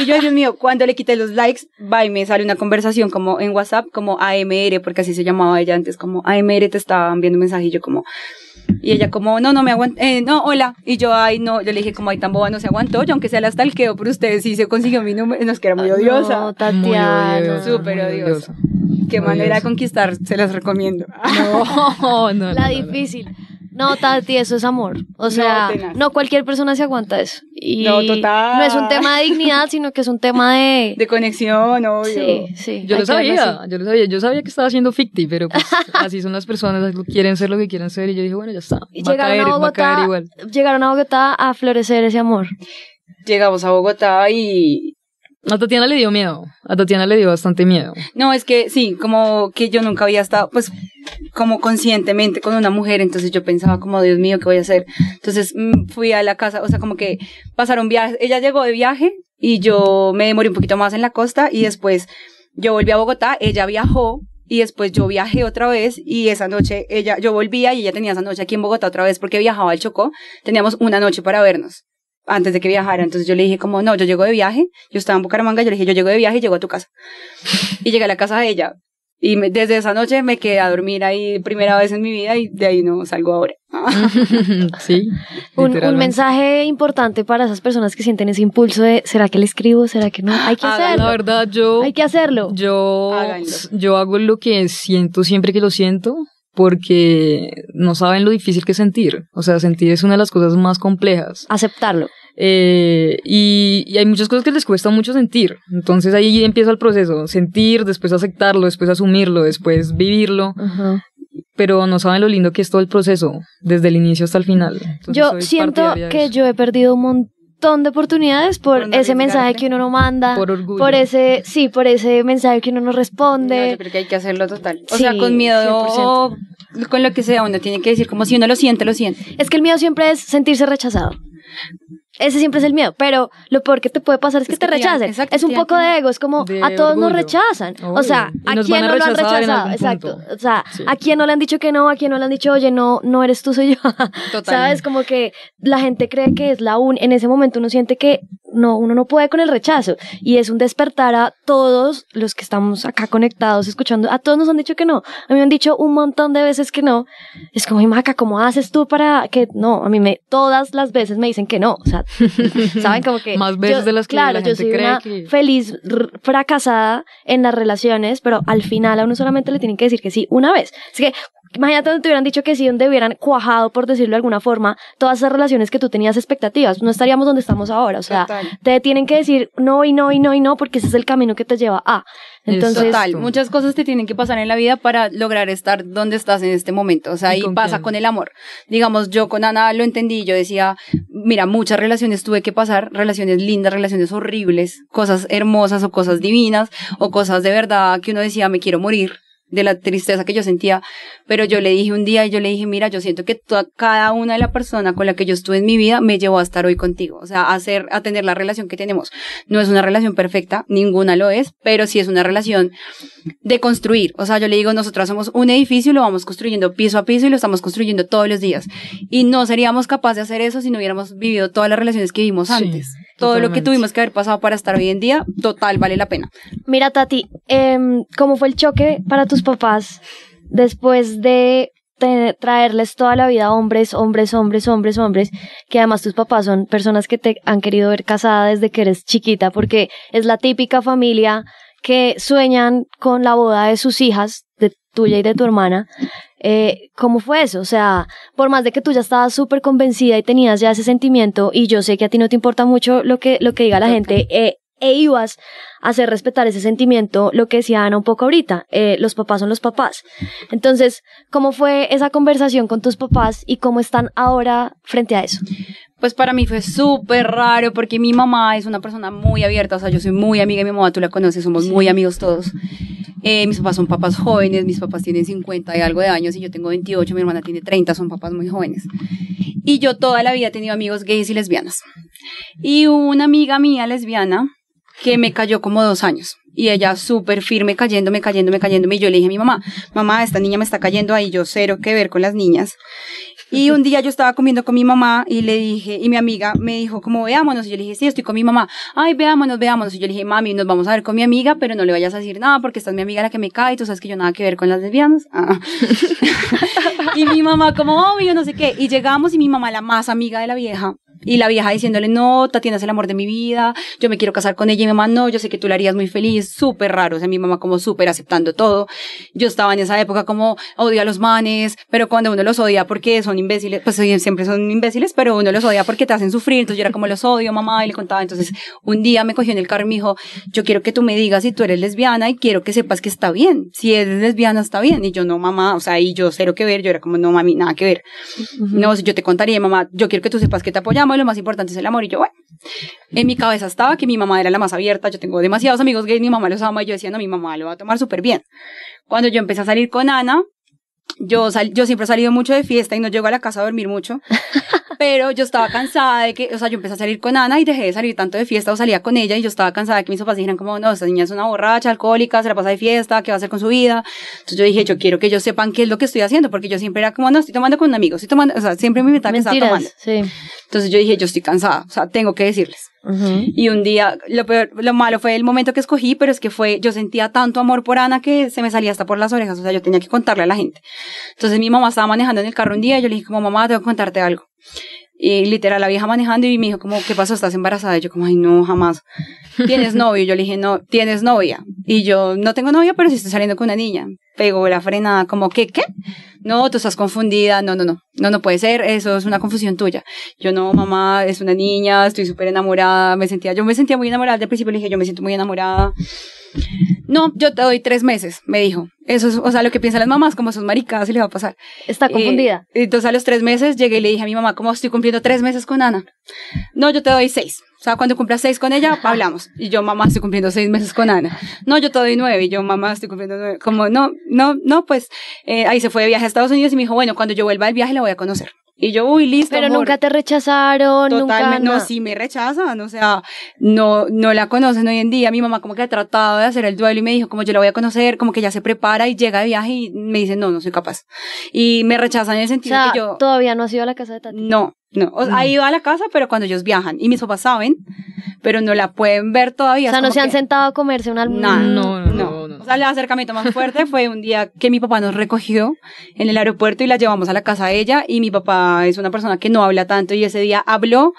y yo, Dios mío, cuando le quité los likes, va y me sale una conversación como en WhatsApp, como AMR, porque así se llamaba ella antes, como AMR te estaba enviando un mensaje y yo como... Y ella como, no, no me aguanto, eh, no, hola. Y yo, ay, no, yo le dije como, ay, tan boba, no se aguantó. Yo, aunque sea la stalkeo por ustedes, sí se consiguió mi número, no, es que era muy odiosa. No, Tatiana. Súper odiosa. Qué Muy manera de conquistar, se las recomiendo. No, no, La no, no. difícil. No, Tati, eso es amor. O sea, no, cualquier persona se aguanta eso. Y No, total. No es un tema de dignidad, sino que es un tema de... De conexión, obvio. sí, sí. Yo lo sabía, yo lo sabía, yo sabía que estaba haciendo ficti, pero pues así son las personas, quieren ser lo que quieren ser y yo dije, bueno, ya está, Y va a llegaron caer, a va a caer Bogotá, igual. llegaron a Bogotá a florecer ese amor. Llegamos a Bogotá y... A Tatiana le dio miedo, a Tatiana le dio bastante miedo. No, es que sí, como que yo nunca había estado, pues, como conscientemente con una mujer, entonces yo pensaba como, Dios mío, ¿qué voy a hacer? Entonces mm, fui a la casa, o sea, como que pasaron viajes, ella llegó de viaje y yo me demoré un poquito más en la costa y después yo volví a Bogotá, ella viajó y después yo viajé otra vez y esa noche ella, yo volvía y ella tenía esa noche aquí en Bogotá otra vez porque viajaba al Chocó, teníamos una noche para vernos antes de que viajara, entonces yo le dije como, no, yo llego de viaje, yo estaba en Bucaramanga, yo le dije, yo llego de viaje y llego a tu casa. Y llegué a la casa de ella Y me- desde esa noche me quedé a dormir ahí primera vez en mi vida y de ahí no salgo ahora. sí. Un, un mensaje importante para esas personas que sienten ese impulso de ¿será que le escribo? ¿Será que no? Hay que hacerlo. La verdad, yo, Hay que hacerlo. yo, Háganlo. yo hago lo que siento siempre que lo siento, porque no saben lo difícil que es sentir. O sea, sentir es una de las cosas más complejas. Aceptarlo. Eh, y, y hay muchas cosas que les cuesta mucho sentir. Entonces ahí empieza el proceso. Sentir, después aceptarlo, después asumirlo, después vivirlo. Ajá. Pero no saben lo lindo que es todo el proceso, desde el inicio hasta el final. Entonces, Yo siento que yo he perdido un montón de oportunidades por, Por no ese mensaje que uno no manda, Por orgullo. por ese, sí, por ese mensaje que uno no No, responde. yo creo que hay que hacerlo total. O Sí, sea, con miedo, 100%. con lo que sea, uno tiene que decir como si uno lo siente, lo siente. Es que el miedo siempre es sentirse rechazado. Ese siempre es el miedo, pero lo peor que te puede pasar es, Es que te rechacen. exacto, es un poco de ego, es como de a todos nos rechazan. O sea, Y ¿a quién a no lo han rechazado? Exacto. O sea, Sí. ¿a quién no le han dicho que no? ¿A quién no le han dicho, oye, no, no eres tú, soy yo? Total. ¿Sabes? Como que la gente cree que es la un, en ese momento uno siente que no, uno no puede con el rechazo. Y es un despertar a todos los que estamos acá conectados, escuchando. A todos nos han dicho que no. A mí me han dicho un montón de veces que no. Es como, "Ay, Maca, ¿cómo haces tú para que no? A mí me, todas las veces me dicen que no. O sea, ¿saben? Como que. Más veces de las que Claro, la yo gente soy cree una que- feliz fracasada en las relaciones, pero al final a uno solamente le tienen que decir que sí una vez. Así que imagínate donde te hubieran dicho que sí, donde hubieran cuajado, por decirlo de alguna forma, todas esas relaciones que tú tenías expectativas. No estaríamos donde estamos ahora. O sea, Total. te tienen que decir no y no y no y no, porque ese es el camino que te lleva a. Entonces, Total, muchas cosas te tienen que pasar en la vida para lograr estar donde estás en este momento. O sea, ¿Y ahí pasa quién? con el amor. Digamos, yo con Ana lo entendí, yo decía, mira, muchas relaciones tuve que pasar, relaciones lindas, relaciones horribles, cosas hermosas o cosas divinas, o cosas de verdad que uno decía, me quiero morir de la tristeza que yo sentía, pero yo le dije un día y yo le dije, mira, yo siento que toda, cada una de la persona con la que yo estuve en mi vida me llevó a estar hoy contigo, o sea, a hacer, a tener la relación que tenemos. No es una relación perfecta, ninguna lo es, pero sí es una relación de construir. O sea, yo le digo, nosotras somos un edificio y lo vamos construyendo piso a piso y lo estamos construyendo todos los días. Y no seríamos capaces de hacer eso si no hubiéramos vivido todas las relaciones que vivimos Sí, antes. Todo lo que tuvimos que haber pasado para estar hoy en día, total, vale la pena. mira, Tati, em, ¿cómo fue el choque para tus papás después de traerles toda la vida hombres, hombres, hombres, hombres, hombres, que además tus papás son personas que te han querido ver casada desde que eres chiquita, porque es la típica familia que sueñan con la boda de sus hijas, de tuya y de tu hermana. Eh, ¿Cómo fue eso? O sea, por más de que tú ya estabas súper convencida y tenías ya ese sentimiento, y yo sé que a ti no te importa mucho lo que, lo que diga la gente, eh, e ibas a hacer respetar ese sentimiento, lo que decía Ana un poco ahorita, eh, los papás son los papás. Entonces, ¿cómo fue esa conversación con tus papás y cómo están ahora frente a eso? Pues para mí fue súper raro porque mi mamá es una persona muy abierta, o sea, yo soy muy amiga de mi mamá, tú la conoces, somos muy amigos todos. Eh, mis papás son papás jóvenes, mis papás tienen 50 y algo de años y yo tengo 28, mi hermana tiene 30, son papás muy jóvenes. Y yo toda la vida he tenido amigos gays y lesbianas. Y una amiga mía lesbiana que me cayó como dos años. Y ella súper firme, cayéndome, cayéndome, cayéndome. Y yo le dije a mi mamá, mamá, esta niña me está cayendo ahí, yo cero que ver con las niñas. Y un día yo estaba comiendo con mi mamá y le dije, y mi amiga me dijo como veámonos, y yo le dije, sí, estoy con mi mamá, ay, veámonos, veámonos, y yo le dije, mami, nos vamos a ver con mi amiga, pero no le vayas a decir nada porque esta es mi amiga la que me cae, y tú sabes que yo nada que ver con las lesbianas. Ah. y mi mamá como, obvio, no sé qué, y llegamos y mi mamá la más amiga de la vieja, y la vieja diciéndole, no, Tatiana es el amor de mi vida, yo me quiero casar con ella. Y mi mamá, no, yo sé que tú la harías muy feliz. Súper raro. O sea, mi mamá como súper aceptando todo. Yo estaba en esa época como odia a los manes, pero cuando uno los odia porque son imbéciles, pues siempre son imbéciles, pero uno los odia porque te hacen sufrir. Entonces yo era como los odio, mamá, y le contaba. Entonces un día me cogió en el carro y me dijo, yo quiero que tú me digas si tú eres lesbiana y quiero que sepas que está bien. Si eres lesbiana, está bien. Y yo, no, mamá, o sea, y yo cero que ver. Yo era como, no, mami, nada que ver. No, yo te contaría, mamá, yo quiero que tú sepas que te apoyamos y lo más importante es el amor. Y yo, bueno, en mi cabeza estaba que mi mamá era la más abierta. Yo tengo demasiados amigos gays, mi mamá los ama. Y yo decía, no, mi mamá lo va a tomar súper bien. Cuando yo empecé a salir con Ana, yo, sal- yo siempre he salido mucho de fiesta y no llego a la casa a dormir mucho. Pero yo estaba cansada de que, o sea, yo empecé a salir con Ana y dejé de salir tanto de fiesta o salía con ella y yo estaba cansada de que mis papás dijeran como, no, esta niña es una borracha, alcohólica, se la pasa de fiesta, ¿qué va a hacer con su vida? Entonces yo dije, yo quiero que ellos sepan qué es lo que estoy haciendo, porque yo siempre era como, no, estoy tomando con un amigo, estoy tomando, o sea, siempre me inventaba que estaba tomando. Sí. Entonces yo dije, yo estoy cansada, o sea, tengo que decirles. Y un día, lo, peor, lo malo fue el momento que escogí, pero es que fue, yo sentía tanto amor por Ana que se me salía hasta por las orejas, o sea, yo tenía que contarle a la gente. Entonces mi mamá estaba manejando en el carro un día y yo le dije como, mamá, tengo que contarte algo. Y literal, la vieja manejando y me dijo como, ¿qué pasó? ¿Estás embarazada? Y yo como, ay, no, jamás. ¿Tienes novio? Yo le dije, no, ¿tienes novia? Y yo, no tengo novia, pero sí estoy saliendo con una niña. Pegó la frenada, como, ¿qué, qué? No, tú estás confundida, no, no, no, no, no puede ser, eso es una confusión tuya. Yo no, mamá, es una niña, estoy súper enamorada, me sentía, yo me sentía muy enamorada, al principio le dije, yo me siento muy enamorada. No, yo te doy tres meses, me dijo. Eso es, o sea, lo que piensan las mamás, como son maricadas, y le va a pasar. Está confundida. Eh, entonces a los tres meses llegué y le dije a mi mamá, ¿cómo estoy cumpliendo tres meses con Ana? No, yo te doy seis. O sea, cuando cumpla seis con ella, hablamos. Y yo, mamá, estoy cumpliendo seis meses con Ana. No, yo te doy nueve. Y yo, mamá, estoy cumpliendo nueve. Como, no, no, no, pues, eh, ahí se fue de viaje a Estados Unidos y me dijo, bueno, cuando yo vuelva del viaje la voy a conocer. Y yo, uy, listo. Pero amor. nunca te rechazaron, Totalmente, nunca. no, sí me rechazan, o sea, no, no la conocen hoy en día. Mi mamá como que ha tratado de hacer el duelo y me dijo, como yo la voy a conocer, como que ya se prepara y llega de viaje y me dice, no, no soy capaz. Y me rechazan en el O sentido sea, que yo, todavía no has ido a la casa de Tati. no, no, o sea, ha ido a la casa, pero cuando ellos viajan y mis papás saben, pero no la pueden ver todavía. O sea, no se han que- sentado a comerse un almuerzo. No, no, no, no, no. O sea, el acercamiento más fuerte fue un día que mi papá nos recogió en el aeropuerto y la llevamos a la casa de ella y mi papá es una persona que no habla tanto y ese día habló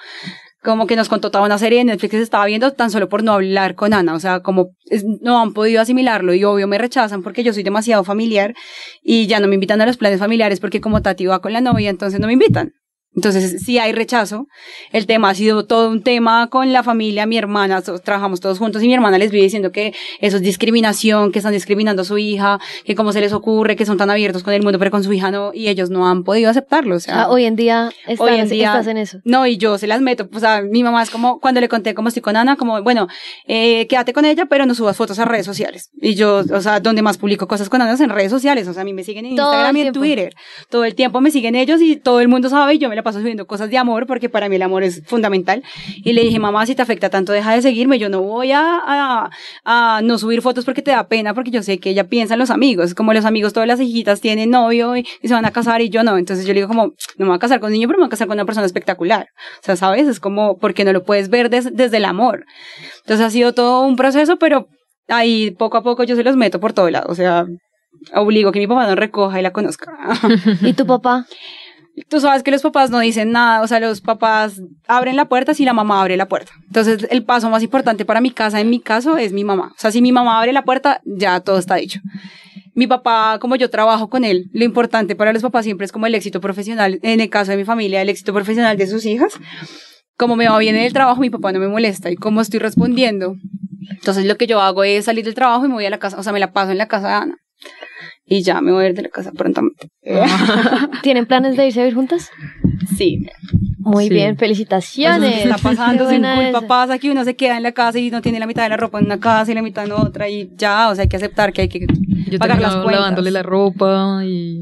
como que nos contó toda una serie de Netflix que se estaba viendo tan solo por no hablar con Ana, o sea, como es- no han podido asimilarlo y obvio me rechazan porque yo soy demasiado familiar y ya no me invitan a los planes familiares porque como Tati va con la novia, entonces no me invitan. Entonces, sí hay rechazo. El tema ha sido todo un tema con la familia, mi hermana, so- trabajamos todos juntos y mi hermana les vive diciendo que eso es discriminación, que están discriminando a su hija, que cómo se les ocurre, que son tan abiertos con el mundo, pero con su hija no, y ellos no han podido aceptarlo. O sea, sea, hoy en día estás, hoy en día- estás en eso. no, y yo se las meto. O sea, mi mamá es como, cuando le conté cómo estoy con Ana, como, bueno, eh, quédate con ella, pero no subas fotos a redes sociales. Y yo, o sea, donde más publico cosas con Ana es en redes sociales. O sea, a mí me siguen en Todo Instagram y en. Twitter. Todo el tiempo me siguen ellos y todo el mundo sabe y yo me la paso subiendo cosas de amor porque para mí el amor es fundamental. Y le dije, mamá, si te afecta tanto, deja de seguirme. Yo no voy a, a, a no subir fotos porque te da pena, porque yo sé que ella piensa en los amigos. Como los amigos, todas las hijitas tienen novio y, y se van a casar y yo no. Entonces yo le digo como, no me voy a casar con un niño, pero me voy a casar con una persona espectacular. O sea, ¿sabes? Es como, porque no lo puedes ver des- desde el amor. Entonces ha sido todo un proceso, pero ahí poco a poco yo se los meto por todo lado. O sea, obligo que mi papá no recoja y la conozca. ¿Y tu papá? Tú sabes que los papás no dicen nada, o sea, los papás abren la puerta si la mamá abre la puerta. Entonces, el paso más importante para mi casa, en mi caso, es mi mamá. O sea, si mi mamá abre la puerta, ya todo está dicho. Mi papá, como yo trabajo con él, lo importante para los papás siempre es como el éxito profesional, en el caso de mi familia, el éxito profesional de sus hijas. Como me va bien en el trabajo, mi papá no me molesta y cómo estoy respondiendo. Entonces, lo que yo hago es salir del trabajo y me voy a la casa, o sea, me la paso en la casa de Ana. Y ya me voy a ir de la casa prontamente. ¿Tienen planes de irse a vivir juntas? sí. Muy Sí. bien, Eso felicitaciones. es lo que está pasando Qué sin culpa esa. pasa que uno se queda en la casa y no tiene la mitad de la ropa en una casa y la mitad en otra y ya, o sea, hay que aceptar que hay que Yo pagar las cuentas. lavándole la ropa y...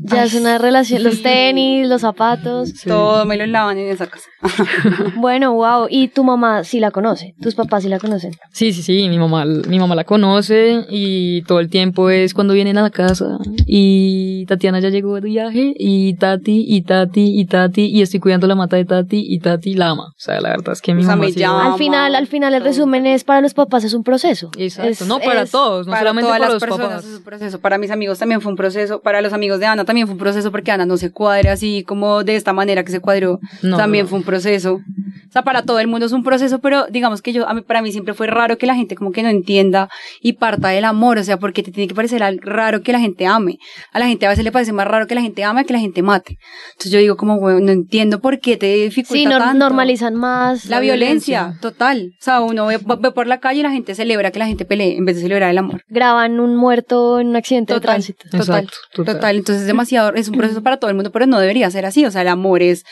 Ya es una relación, los tenis, los zapatos. sí. Todo me lo lavan en esa casa. Bueno, wow. ¿Y tu mamá sí la conoce? ¿Tus papás sí la conocen? Sí, sí, sí, mi mamá, mi mamá la conoce y todo el tiempo es cuando vienen a la casa y Tatiana ya llegó de viaje y Tati y Tati y Tati y estoy cuidando la mata de Tati y Tati la ama. O sea, la verdad es que mi O sea, mamá llama. al final, al final el todo. resumen es para los papás es un proceso. Exacto, Es- no para es- todos, no para solamente todas para las los personas papás. Es un proceso. Para mis amigos también fue un proceso. Para los amigos de Ana también fue un proceso porque Ana no se cuadra así como de esta manera que se cuadró. No, también no. fue un proceso. O sea, para todo el mundo es un proceso, pero digamos que yo, a mí, para mí siempre fue raro que la gente como que no entienda y parta del amor. O sea, porque te tiene que parecer raro que la gente ame. A la gente a veces le parece más raro que la gente ame que la gente mate. Entonces yo digo como, bueno, no entiendo por qué te dificulta Sí, nor- tanto. normalizan más La violencia, total. O sea, uno ve, ve por la calle y la gente celebra que la gente pelee en vez de celebrar el amor. Graban un muerto en un accidente de tránsito. total, Exacto, total, total. Entonces es demasiado, es un proceso para todo el mundo, pero no debería ser así. O sea, el amor es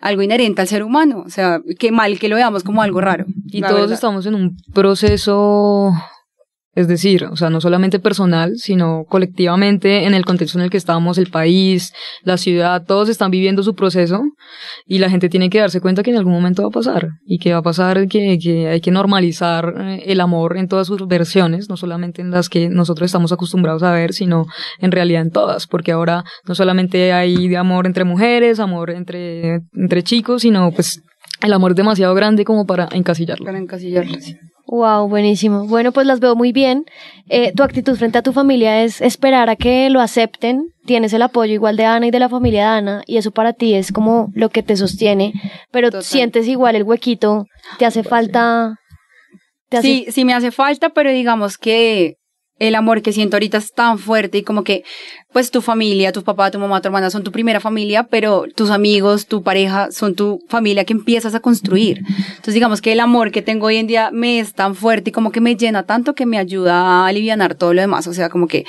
algo inherente al ser humano. O sea, qué mal que lo veamos como algo raro. Y todos verdad. estamos en un proceso, es decir, o sea, no solamente personal, sino colectivamente en el contexto en el que estamos, el país, la ciudad, todos están viviendo su proceso y la gente tiene que darse cuenta que en algún momento va a pasar y que va a pasar que, que hay que normalizar eh, el amor en todas sus versiones, no solamente en las que nosotros estamos acostumbrados a ver, sino en realidad en todas, porque ahora no solamente hay amor entre mujeres, amor entre, entre chicos, sino pues el amor es demasiado grande como para encasillarlo. Para encasillarlo, sí. Wow, buenísimo. Bueno, pues las veo muy bien. Eh, tu actitud frente a tu familia es esperar a que lo acepten. Tienes el apoyo igual de Ana y de la familia de Ana y eso para ti es como lo que te sostiene, pero Total. sientes igual el huequito, te hace falta... Te hace- Sí, sí me hace falta, pero digamos que el amor que siento ahorita es tan fuerte y como que, pues tu familia, tu papá, tu mamá, tu hermana son tu primera familia, pero tus amigos, tu pareja son tu familia que empiezas a construir. Entonces digamos que el amor que tengo hoy en día me es tan fuerte y como que me llena tanto que me ayuda a alivianar todo lo demás. O sea, como que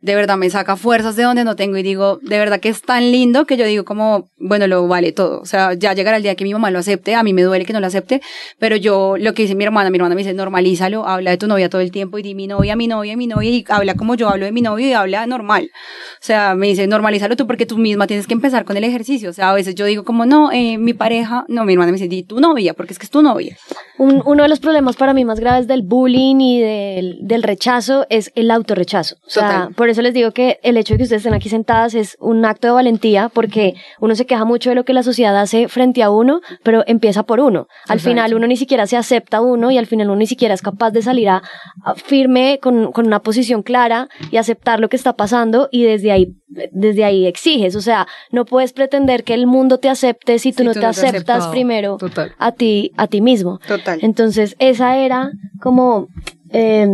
de verdad me saca fuerzas de donde no tengo y digo, de verdad que es tan lindo que yo digo como, bueno, lo vale todo. O sea, ya llegará el día que mi mamá lo acepte, a mí me duele que no lo acepte, pero yo, lo que dice mi hermana, mi hermana me dice, normalízalo, habla de tu novia todo el tiempo y di mi novia, mi novia, mi novia y habla como yo hablo de mi novio y habla normal. O sea, me dice, normalízalo tú porque tú misma tienes que empezar con el ejercicio. O sea, a veces yo digo como, no, eh, mi pareja, no, mi hermana me dice, di tu novia, porque es que es tu novia. Un- uno de los problemas para mí más graves del bullying y del, del rechazo es el autorrechazo. O sea, Total. por eso les digo que el hecho de que ustedes estén aquí sentadas es un acto de valentía porque uno se queja mucho de lo que la sociedad hace frente a uno, pero empieza por uno. Al Exacto. final uno ni siquiera se acepta a uno y al final uno ni siquiera es capaz de salir a, a firme con, con una posición clara y aceptar lo que está pasando y desde ahí desde ahí exiges, o sea, no puedes pretender que el mundo te acepte si tú Si no tú te no te has aceptas aceptado. primero Total. a ti a ti mismo. Total. Entonces, esa era como eh,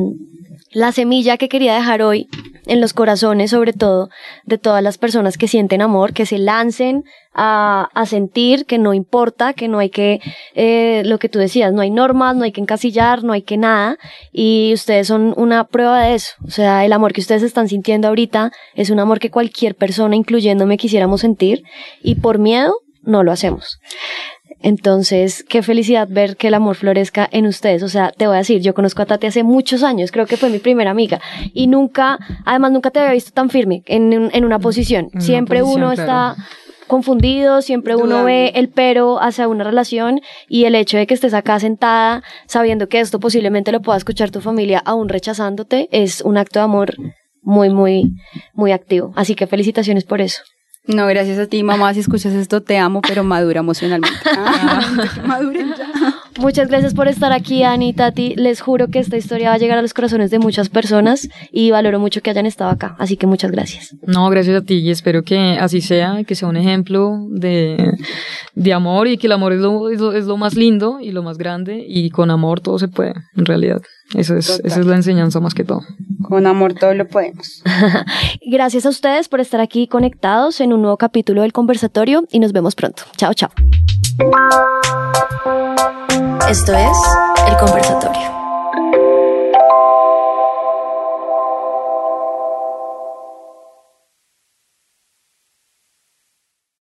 la semilla que quería dejar hoy en los corazones, sobre todo, de todas las personas que sienten amor, que se lancen a, a sentir que no importa, que no hay que, eh, lo que tú decías, no hay normas, no hay que encasillar, no hay que nada, y ustedes son una prueba de eso. O sea, el amor que ustedes están sintiendo ahorita es un amor que cualquier persona, incluyéndome, quisiéramos sentir, y por miedo no lo hacemos. Entonces, qué felicidad ver que el amor florezca en ustedes. O sea, te voy a decir, yo conozco a Tati hace muchos años, creo que fue mi primera amiga. Y nunca, además nunca te había visto tan firme en, en una posición. En una Siempre posición, uno claro. está confundido, siempre uno ve el pero hacia una relación y el hecho de que estés acá sentada sabiendo que esto posiblemente lo pueda escuchar tu familia aún rechazándote es un acto de amor muy, muy, muy activo. Así que felicitaciones por eso. No, gracias a ti, mamá. Si escuchas esto, te amo, pero madura emocionalmente. Maduren ya. Muchas gracias por estar aquí, Ani y Tati. Les juro que esta historia va a llegar a los corazones de muchas personas y valoro mucho que hayan estado acá. Así que muchas gracias. No, gracias a ti y espero que así sea, que sea un ejemplo de, de amor y que el amor es lo, es, lo, es lo más lindo y lo más grande y con amor todo se puede, en realidad. Eso es, esa es la enseñanza más que todo. Con amor todo lo podemos. Gracias a ustedes por estar aquí conectados en un nuevo capítulo del conversatorio y nos vemos pronto. Chao, chao. Esto es El Conversatorio.